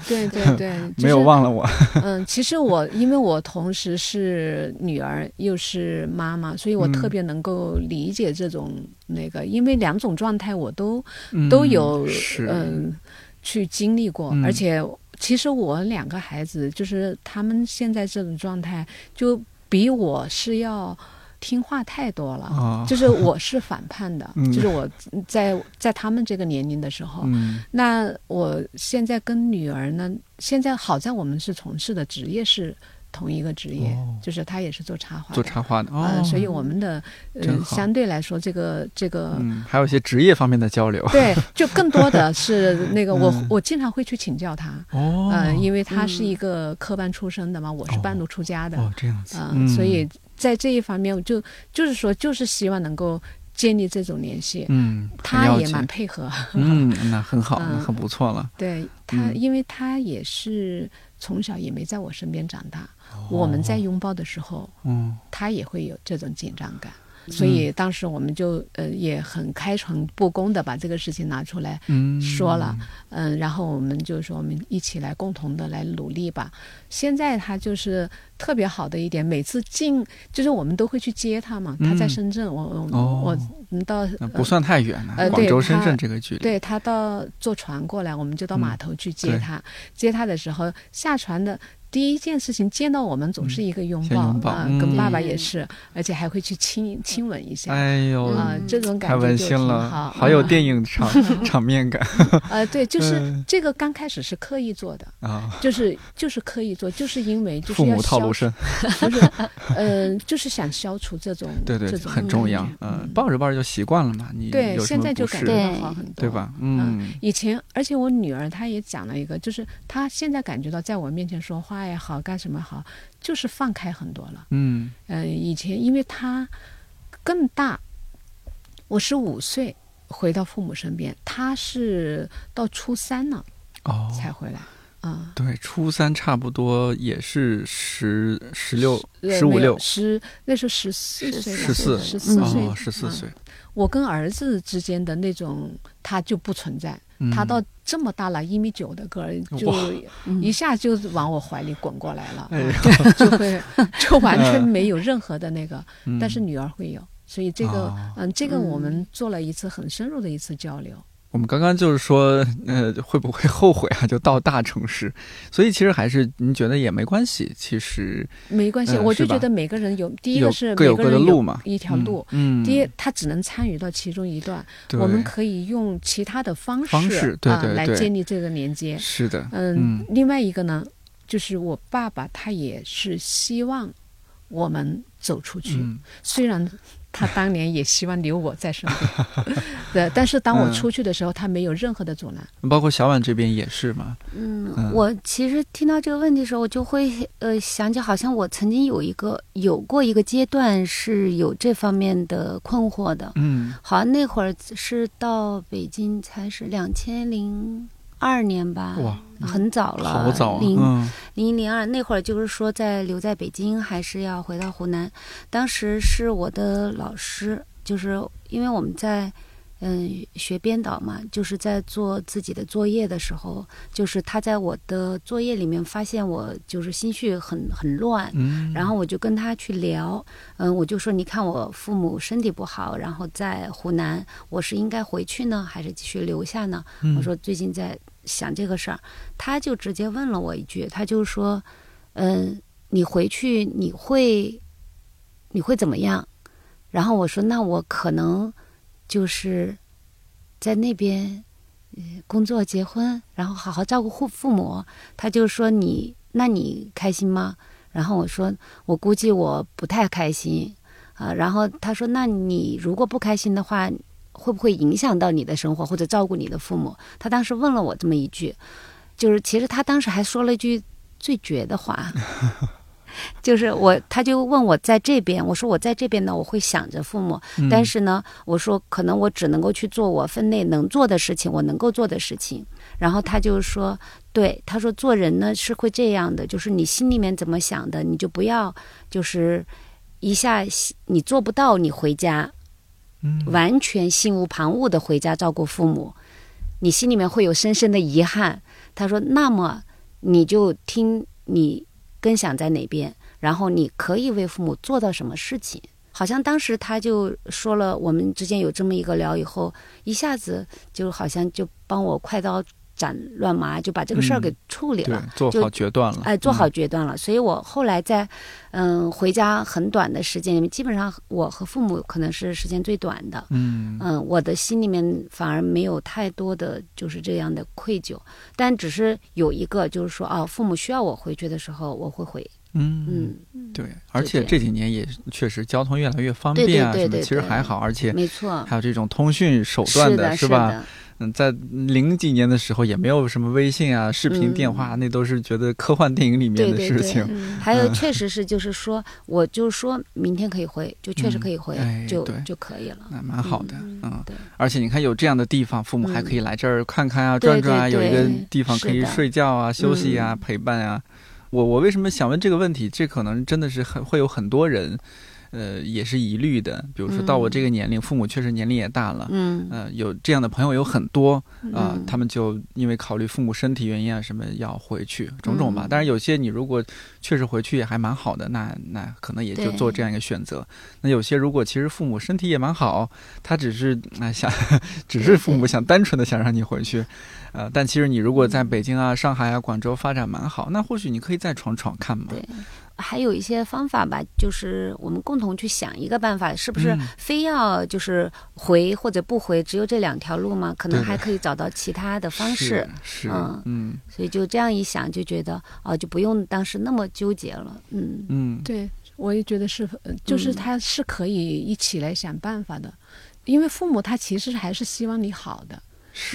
对对 对，没有忘了我。嗯，其实我因为我同时是女儿又是妈妈，所以我嗯。特别能够理解这种那个，因为两种状态我都嗯都有，嗯去经历过，嗯。而且其实我两个孩子就是他们现在这种状态，就比我是要听话太多了。哦，就是我是反叛的，嗯就是我在在他们这个年龄的时候，嗯那我现在跟女儿呢，现在好在我们是从事的职业是同一个职业，哦。就是他也是做插画的，做插画的哦。呃，，所以我们的呃相对来说这个这个。嗯，还有一些职业方面的交流。对，就更多的 是那个我，嗯。我经常会去请教他，哦，呃，因为他是嗯一个科班出身的嘛，我是半路出家的，哦这样子，呃嗯所以在这一方面，我就就是说，就是希望能够建立这种联系。嗯，他也蛮配合，嗯，那很好，很不错了。对他，嗯因为他也是从小也没在我身边长大，我们在拥抱的时候，嗯他也会有这种紧张感。所以当时我们就呃也很开诚布公的把这个事情拿出来嗯，说了，嗯，然后我们就说我们一起来共同的来努力吧。现在他就是特别好的一点，每次进就是我们都会去接他嘛，他在嗯深圳，我我哦我嗯到不算太远了，呃对广州、深他圳这个距离。对他到坐船过来，我们就到码头去接对他。接他的时候，下船的第一件事情见到我们总是一个拥抱拥抱跟爸爸嗯也是，而且还会去亲亲吻一下。哎呦，啊、嗯这种感觉太温馨了，好，好有电影。影 场场面感呃，对，就是嗯这个刚开始是刻意做的，啊！就是就是刻意做，就是因为就是父要消母套路深，除，就是呃，就是想消除这种对对这，种很重要。嗯，抱着抱着就习惯了嘛，你对，现在就感觉到好很多，对吧？嗯，以前，而且我女儿她也讲了一个，就是她现在感觉到在我面前说话也好，干什么好，就是放开很多了。嗯呃，以前因为她更大，我是五岁回到父母身边，她是到初三了哦，才回来。啊、对，初三差不多也是十十六十五六十那时候十四岁，十四十四岁，哦，十四嗯岁，我跟儿子之间的那种，他就不存在。嗯他到这么大了，一米九的个儿，就一下就往我怀里滚过来了，就会就完全没有任何的那个，嗯但是女儿会有，所以这个哦嗯，这个嗯我们做了一次很深入的一次交流。我们刚刚就是说，呃，会不会后悔啊？就到大城市，所以其实还是您觉得也没关系。其实没关系，我就觉得每个人有第一个是各有各的路嘛一条路。嗯，第一，他只能参与到其中一段，对我们可以用其他的方式方式对啊来建立这个连接。是的，嗯，另外一个呢，就是我爸爸他也是希望我们走出去，嗯虽然他当年也希望留我在身边，对，但是当我嗯。出去的时候，他没有任何的阻拦。包括小婉这边也是嘛，嗯嗯，我其实听到这个问题的时候，我就会呃想起，好像我曾经有一个有过一个阶段是有这方面的困惑的。嗯。好像那会儿是到北京才是两千零二年吧，哇，很早了，好早啊，零嗯零一零二那会儿就是说在留在北京还是要回到湖南。当时是我的老师，就是因为我们在嗯学编导嘛，就是在做自己的作业的时候，就是他在我的作业里面发现我就是心绪很很乱。嗯，然后我就跟他去聊，嗯，我就说，你看我父母身体不好，然后在湖南，我是应该回去呢，还是继续留下呢？嗯我说最近在想这个事儿，他就直接问了我一句，他就说，嗯，你回去你会你会怎么样？然后我说，那我可能就是在那边工作、结婚，然后好好照顾父父母。他就说你，那你开心吗？然后我说，我估计我不太开心。啊，然后他说：“那你如果不开心的话，会不会影响到你的生活或者照顾你的父母？”他当时问了我这么一句，就是其实他当时还说了一句最绝的话，就是我他就问我在这边，我说我在这边呢，我会想着父母，但是呢，我说可能我只能够去做我分内能做的事情，我能够做的事情。然后他就说：“对，他说做人呢是会这样的，就是你心里面怎么想的，你就不要就是。”一下你做不到，你回家，完全心无旁骛的回家照顾父母，你心里面会有深深的遗憾。他说：“那么你就听你更想在哪边，然后你可以为父母做到什么事情。”好像当时他就说了，我们之间有这么一个聊以后，一下子就好像就帮我快刀。斩乱麻，就把这个事儿给处理了，做好决断了。哎，做好决断了。所以我后来在，嗯，回家很短的时间里面，基本上我和父母可能是时间最短的。嗯嗯，我的心里面反而没有太多的就是这样的愧疚，但只是有一个就是说，哦，父母需要我回去的时候，我会回。嗯嗯，对，而且这几年也确实交通越来越方便啊，什么其实还好，而且没错，还有这种通讯手段的是吧？嗯，在零几年的时候也没有什么微信啊、视频电话，那都是觉得科幻电影里面的事情。还有，确实是就是说，我就说明天可以回，就确实可以回，就就可以了。那蛮好的，嗯。对。而且你看，有这样的地方，父母还可以来这儿看看啊、转转啊，有一个地方可以睡觉啊、休息啊、陪伴啊。我我为什么想问这个问题？这可能真的是很会有很多人。呃，也是疑虑的。比如说到我这个年龄，父母确实年龄也大了，嗯，呃，有这样的朋友有很多啊，他们就因为考虑父母身体原因啊什么要回去，种种吧。但是有些你如果确实回去也还蛮好的，那那可能也就做这样一个选择。那有些如果其实父母身体也蛮好，他只是啊 想，只是父母想单纯的想让你回去，呃，但其实你如果在北京啊、上海啊、广州发展蛮好，那或许你可以再闯闯看嘛。对。还有一些方法吧，就是我们共同去想一个办法，是不是非要就是回或者不回，只有这两条路吗？可能还可以找到其他的方式。是，嗯嗯，所以就这样一想，就觉得哦，就不用当时那么纠结了。嗯嗯，对，我也觉得是，就是他是可以一起来想办法的，因为父母他其实还是希望你好的。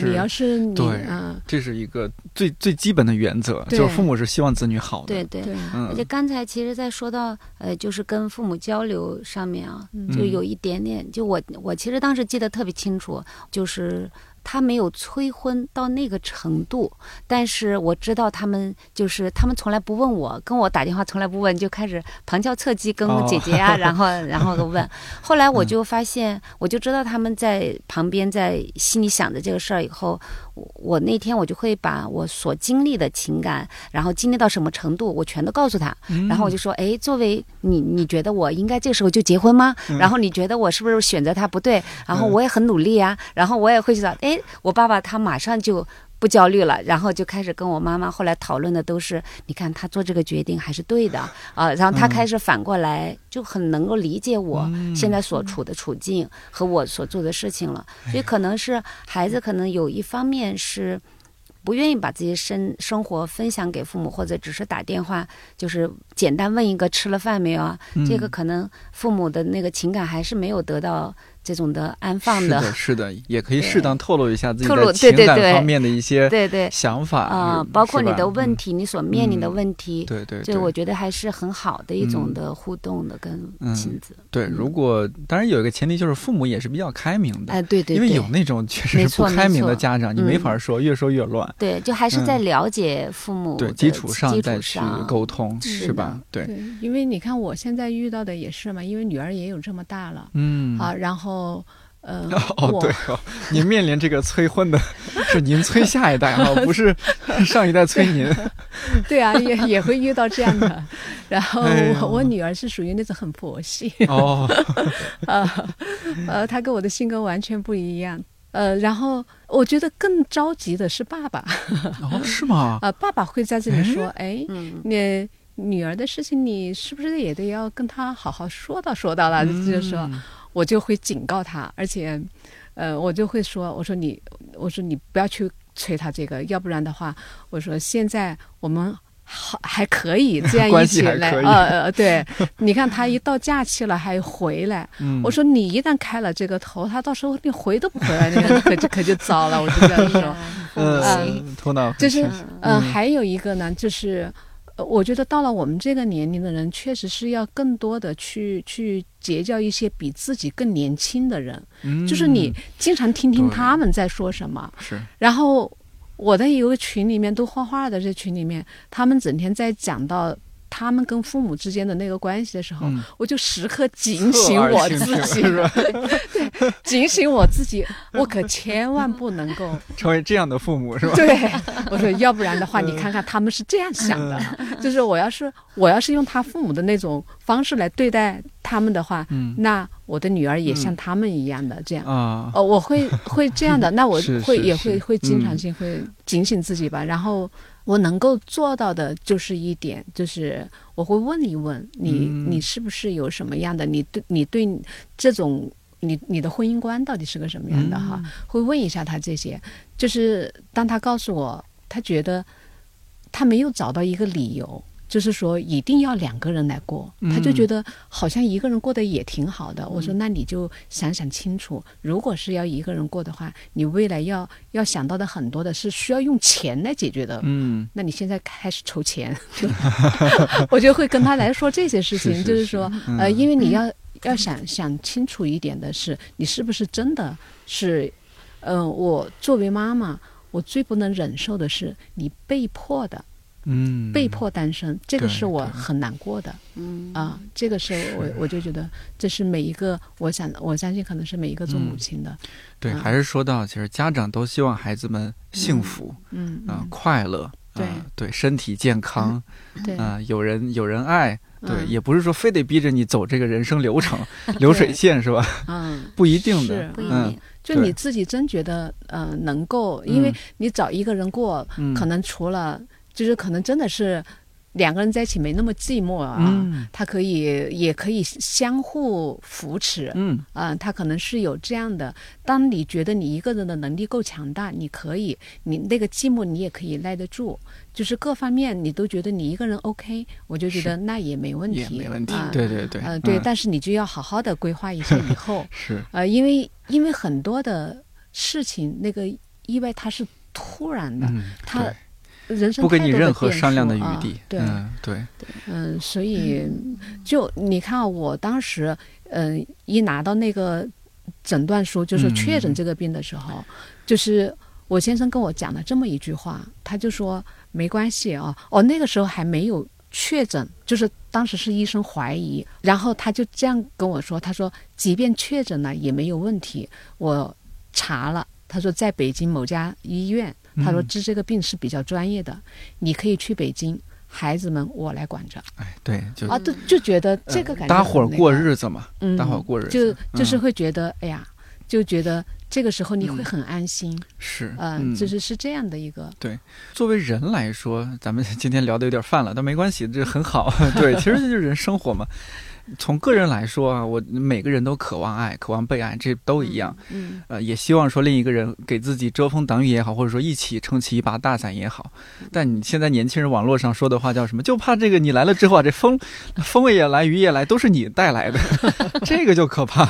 你要是你，对，这是一个最最基本的原则，就是父母是希望子女好的。对对，而且刚才其实，在说到呃，就是跟父母交流上面啊，就有一点点，就我我其实当时记得特别清楚，就是。他没有催婚到那个程度，但是我知道他们就是他们从来不问我，跟我打电话从来不问，就开始旁敲侧击跟我姐姐啊，然后然后都问。后来我就发现，我就知道他们在旁边在心里想着这个事儿以后，我那天我就会把我所经历的情感，然后经历到什么程度，我全都告诉他。然后我就说，哎，作为你，你觉得我应该这个时候就结婚吗？然后你觉得我是不是选择他不对？然后我也很努力啊，然后我也会去找，哎。我爸爸他马上就不焦虑了，然后就开始跟我妈妈后来讨论的都是，你看他做这个决定还是对的啊，然后他开始反过来就很能够理解我现在所处的处境和我所做的事情了，所以可能是孩子可能有一方面是不愿意把自己生生活分享给父母，或者只是打电话就是简单问一个吃了饭没有啊，这个可能父母的那个情感还是没有得到。这种的安放的，是的，是的，也可以适当透露一下自己的情感方面的一些对对。想法啊，包括你的问题，你所面临的问题，对对，所以我觉得还是很好的一种的互动的跟亲子。对，如果当然有一个前提就是父母也是比较开明的，哎，对对，因为有那种确实是不开明的家长，你没法说，越说越乱。对，就还是在了解父母对基础上再去沟通，是吧？对，因为你看我现在遇到的也是嘛，因为女儿也有这么大了，嗯，啊，然后。哦，呃，哦，对哦，您面临这个催婚的是您催下一代哈，不是 上一代催您。对啊，也也会遇到这样的。然后我我女儿是属于那种很佛系哦，呃呃，她跟我的性格完全不一样。呃，然后我觉得更着急的是爸爸。哦，是吗？呃，爸爸会在这里说：“哎，你女儿的事情，你是不是也得要跟她好好说道说道了？”就是说。我就会警告他，而且，呃，我就会说，我说你，我说你不要去催他这个，要不然的话，我说现在我们好还可以这样 一起来，系还可以呃呃，对，你看他一到假期了还回来，嗯我说你一旦开了这个头，他到时候连回都不回来，那个可就可就糟了，我就这样说。嗯，头脑就是清嗯、嗯还有一个呢，就是。呃我觉得到了我们这个年龄的人，确实是要更多的去去结交一些比自己更年轻的人，嗯。就是你经常听听他们在说什么，是。然后我在一个群里面都画画的这群里面，他们整天在讲到他们跟父母之间的那个关系的时候，嗯。我就时刻警醒我自己，对，警醒我自己，我可千万不能够。成为这样的父母是吧？对，我说要不然的话，你看看他们是这样想的，就是我要是我要是用他父母的那种方式来对待他们的话，嗯。那我的女儿也像他们一样的这样。啊，哦，我会会这样的，那我会也会会经常嗯。性会警醒自己吧。然后我能够做到的就是一点，就是我会问一问你，嗯你是不是有什么样的，你对你对这种你你的婚姻观到底是个什么样的哈？嗯会问一下他这些。就是当他告诉我，他觉得他没有找到一个理由。就是说，一定要两个人来过，他就嗯觉得好像一个人过得也挺好的。我说，那你就想想清楚，如果是要一个人过的话，你未来要要想到的很多的是需要用钱来解决的。嗯那你现在开始筹钱，我就会跟他来说这些事情，是是就是说，嗯呃，因为你要要想想清楚一点的是，你是不是真的是，嗯、我作为妈妈，我最不能忍受的是你被迫的、嗯，被迫单身，这个是我很难过的。嗯。啊，这个是我我就觉得这是每一个，我想我相信可能是每一个做母嗯亲的，对，嗯还是说到，其实家长都希望孩子们幸福嗯，啊、嗯快乐。对啊对，身体健康对，啊、有人有人爱，对，嗯。也不是说非得逼着你走这个人生流程、流水线是吧？嗯。不一定的，不一嗯，就你自己真觉得，呃，能够，因为嗯你找一个人过，嗯。可能除了就是可能真的是两个人在一起没那么寂寞啊，嗯。他可以也可以相互扶持，嗯。啊、他可能是有这样的。当你觉得你一个人的能力够强大，你可以，你那个寂寞你也可以耐得住，就是各方面你都觉得你一个人 OK，我就觉得那也没问题，也没问题。啊。对对对，呃，对，嗯但是你就要好好的规划一下以后，是。呃，因为因为很多的事情，那个意外它是突然的，嗯，他对人生不给你任何商量的余地，对，嗯对，嗯，所以就你看啊，我当时嗯、一拿到那个诊断书，就是确诊嗯。这个病的时候，就是我先生跟我讲了这么一句话，他就说没关系啊，哦，那个时候还没有确诊，就是当时是医生怀疑，然后他就这样跟我说，他说即便确诊了也没有问题，我查了，他说在北京某家医院，他说嗯治这个病是比较专业的，你可以去北京。孩子们我来管着哎对，就啊，对，就觉得这个感觉搭伙儿过日子嘛，嗯，搭伙儿过日子，就就是嗯会觉得，哎呀，就觉得这个时候你会嗯很安心，是，呃，嗯就是是这样的一个，对作为人来说，咱们 今天聊的有点泛了，但没关系，这很好。对，其实这就是人生活嘛。从个人来说啊，我每个人都渴望爱，渴望被爱，这都一样。嗯呃，也希望说另一个人给自己遮风挡雨也好，或者说一起撑起一把大伞也好。但你现在年轻人网络上说的话叫什么？就怕这个你来了之后啊，这风风也来，雨也来，都是你带来的，这个就可怕，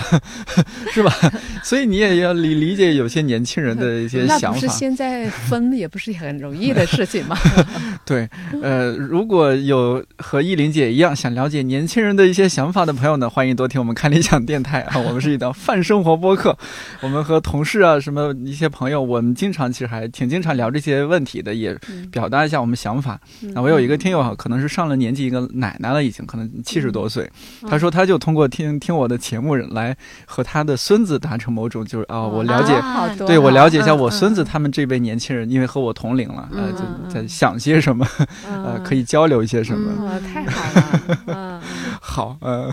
是吧？所以你也要理理解有些年轻人的一些那不是。现在分也不是很容易的事情吗？对，呃，如果有和依林姐一样想了解年轻人的一些想法的朋友呢，欢迎多听我们看理想电台啊。我们是一档泛生活播客，我们和同事啊，什么一些朋友，我们经常其实还挺经常聊这些问题的，也嗯表达一下我们想法。嗯。啊，我有一个听友啊，可能是上了年纪一个奶奶了，已经可能七十多岁，嗯。他说他就通过听听我的节目来和他的孙子达成某种就是啊，我了解啊对我了解一下嗯我孙子嗯他们这辈年轻人，因为和我同龄了，呃，嗯。嗯在在想些什么，呃，可以交流一些什么。嗯哦，太好了，嗯好，呃，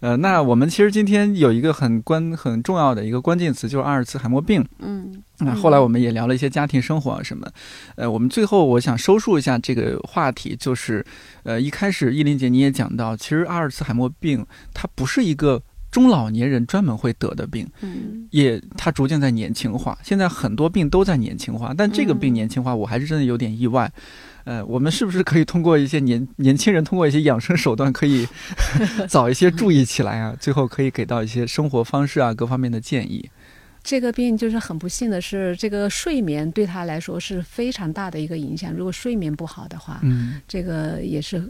呃，那我们其实今天有一个很关很重要的一个关键词，就是阿尔茨海默病。嗯那、后来我们也聊了一些家庭生活啊什么，呃，我们最后我想收束一下这个话题，就是，呃，一开始依林姐你也讲到，其实阿尔茨海默病它不是一个中老年人专门会得的病，嗯也它逐渐在年轻化。现在很多病都在年轻化，但这个病嗯年轻化，我还是真的有点意外。呃，我们是不是可以通过一些年年轻人通过一些养生手段，可以 早一些注意起来啊？最后可以给到一些生活方式啊各方面的建议。这个病就是很不幸的是，这个睡眠对他来说是非常大的一个影响。如果睡眠不好的话，嗯这个也是，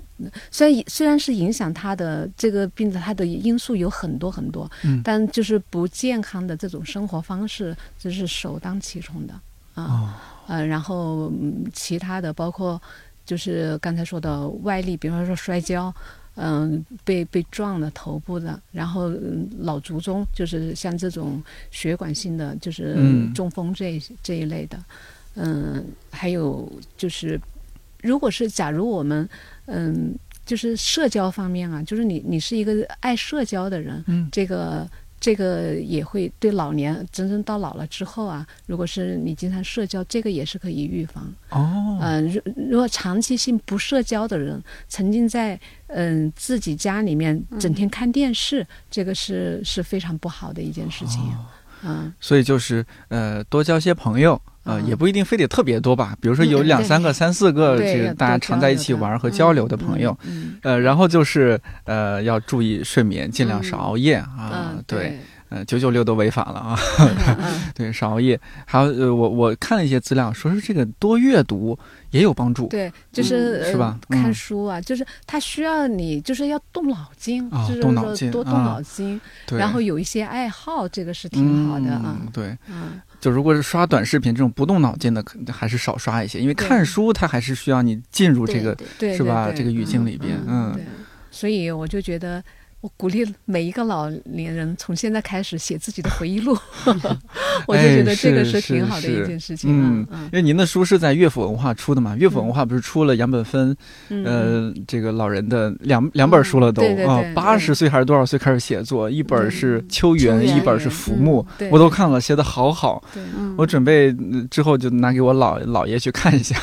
虽然虽然是影响他的这个病的，它的因素有很多很多，嗯但就是不健康的这种生活方式，这是首当其冲的啊。哦呃，然后、嗯、其他的包括就是刚才说的外力，比方说摔跤，嗯、被被撞了头部的，然后、嗯脑卒中，就是像这种血管性的，就是嗯中风这一这一类的，嗯、还有就是，如果是假如我们嗯。就是社交方面啊，就是你你是一个爱社交的人，嗯这个这个也会对老年真正到老了之后啊，如果是你经常社交，这个也是可以预防。哦，嗯、如如果长期性不社交的人，沉浸在嗯、自己家里面整天看电视，这个是是非常不好的一件事情。哦嗯，所以就是呃，多交些朋友。呃，嗯也不一定非得特别多吧，比如说有两三个、三四个，对这个大家常在一起玩和交流的朋友，嗯，呃，然后就是呃，要注意睡眠，尽量少嗯。熬夜嗯啊嗯，，对，呃，九九六都违法了啊，嗯 对，少熬夜。还有呃，我我看了一些资料，说是这个多阅读也有帮助，对，就是、嗯是吧呃看嗯书啊，就是它需要你，就是要动脑筋，啊就是动脑筋说多动啊脑筋，对，然后有一些爱好，这个是挺好的啊嗯。对，嗯，就如果是刷短视频这种不动脑筋的，可还是少刷一些，因为看书它还是需要你进入这个对对对，是吧？这个语境里边，嗯对，所以我就觉得，我鼓励每一个老年人从现在开始写自己的回忆录，我就觉得这个哎是挺好的一件事情。因为您的书是在乐府文化出的嘛，乐府文化不是出了杨本芬嗯，呃这个老人的两两本书了都啊八对十岁还是多少岁开始写作？一本是嗯秋园，一本是浮木嗯，我都看了，写的好好。我准备呃之后就拿给我姥姥爷去看一下，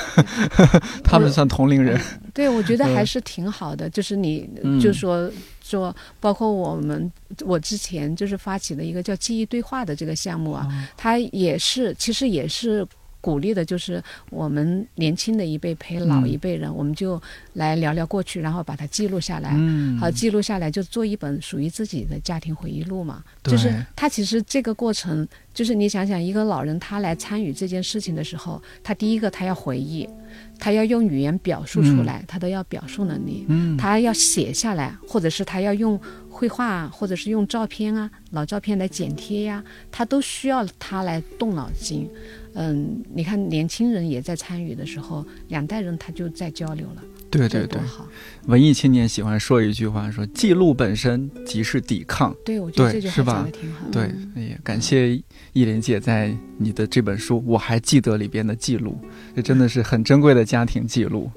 他们算同龄人。对，我觉得嗯还是挺好的，就是你嗯。就说说，包括我们我之前就是发起了一个叫记忆对话的这个项目啊，哦它也是其实也是。鼓励的就是我们年轻的一辈陪老嗯一辈人，我们就来聊聊过去，然后把它记录下来。嗯，好，记录下来就做一本属于自己的家庭回忆录嘛。就是他其实这个过程，就是你想想，一个老人他来参与这件事情的时候，他第一个他要回忆，他要用语言表述出来，他都要表述能力，嗯，他要写下来，或者是他要用绘画啊，或者是用照片啊、老照片来剪贴呀、他都需要他来动脑筋。嗯，你看年轻人也在参与的时候，两代人他就在交流了，对对对，好。文艺青年喜欢说一句话，说记录本身即是抵抗。对，我觉得这句话是吧讲的挺好的。对，也感谢艺林姐在你的这本书《我还记得》里边的记录，这真的是很珍贵的家庭记录。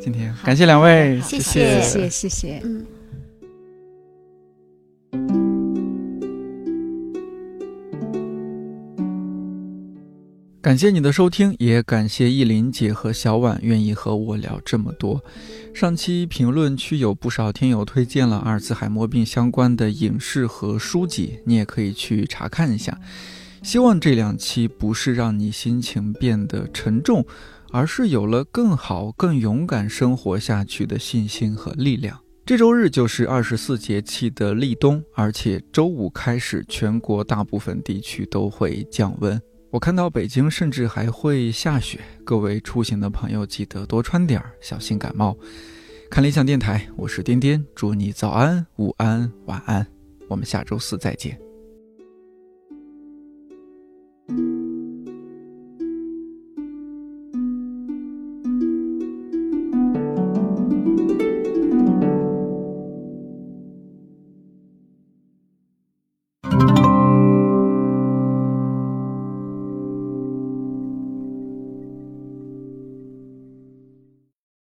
今天感谢两位，谢谢谢谢谢谢。嗯。感谢你的收听，也感谢意林姐和小婉愿意和我聊这么多。上期评论区有不少听友推荐了阿尔茨海默病相关的影视和书籍，你也可以去查看一下。希望这两期不是让你心情变得沉重，而是有了更好、更勇敢生活下去的信心和力量。这周日就是二十四节气的立冬，而且周五开始，全国大部分地区都会降温。我看到北京甚至还会下雪，各位出行的朋友记得多穿点儿，小心感冒。看理想电台，我是颠颠，祝你早安、午安、晚安，我们下周四再见。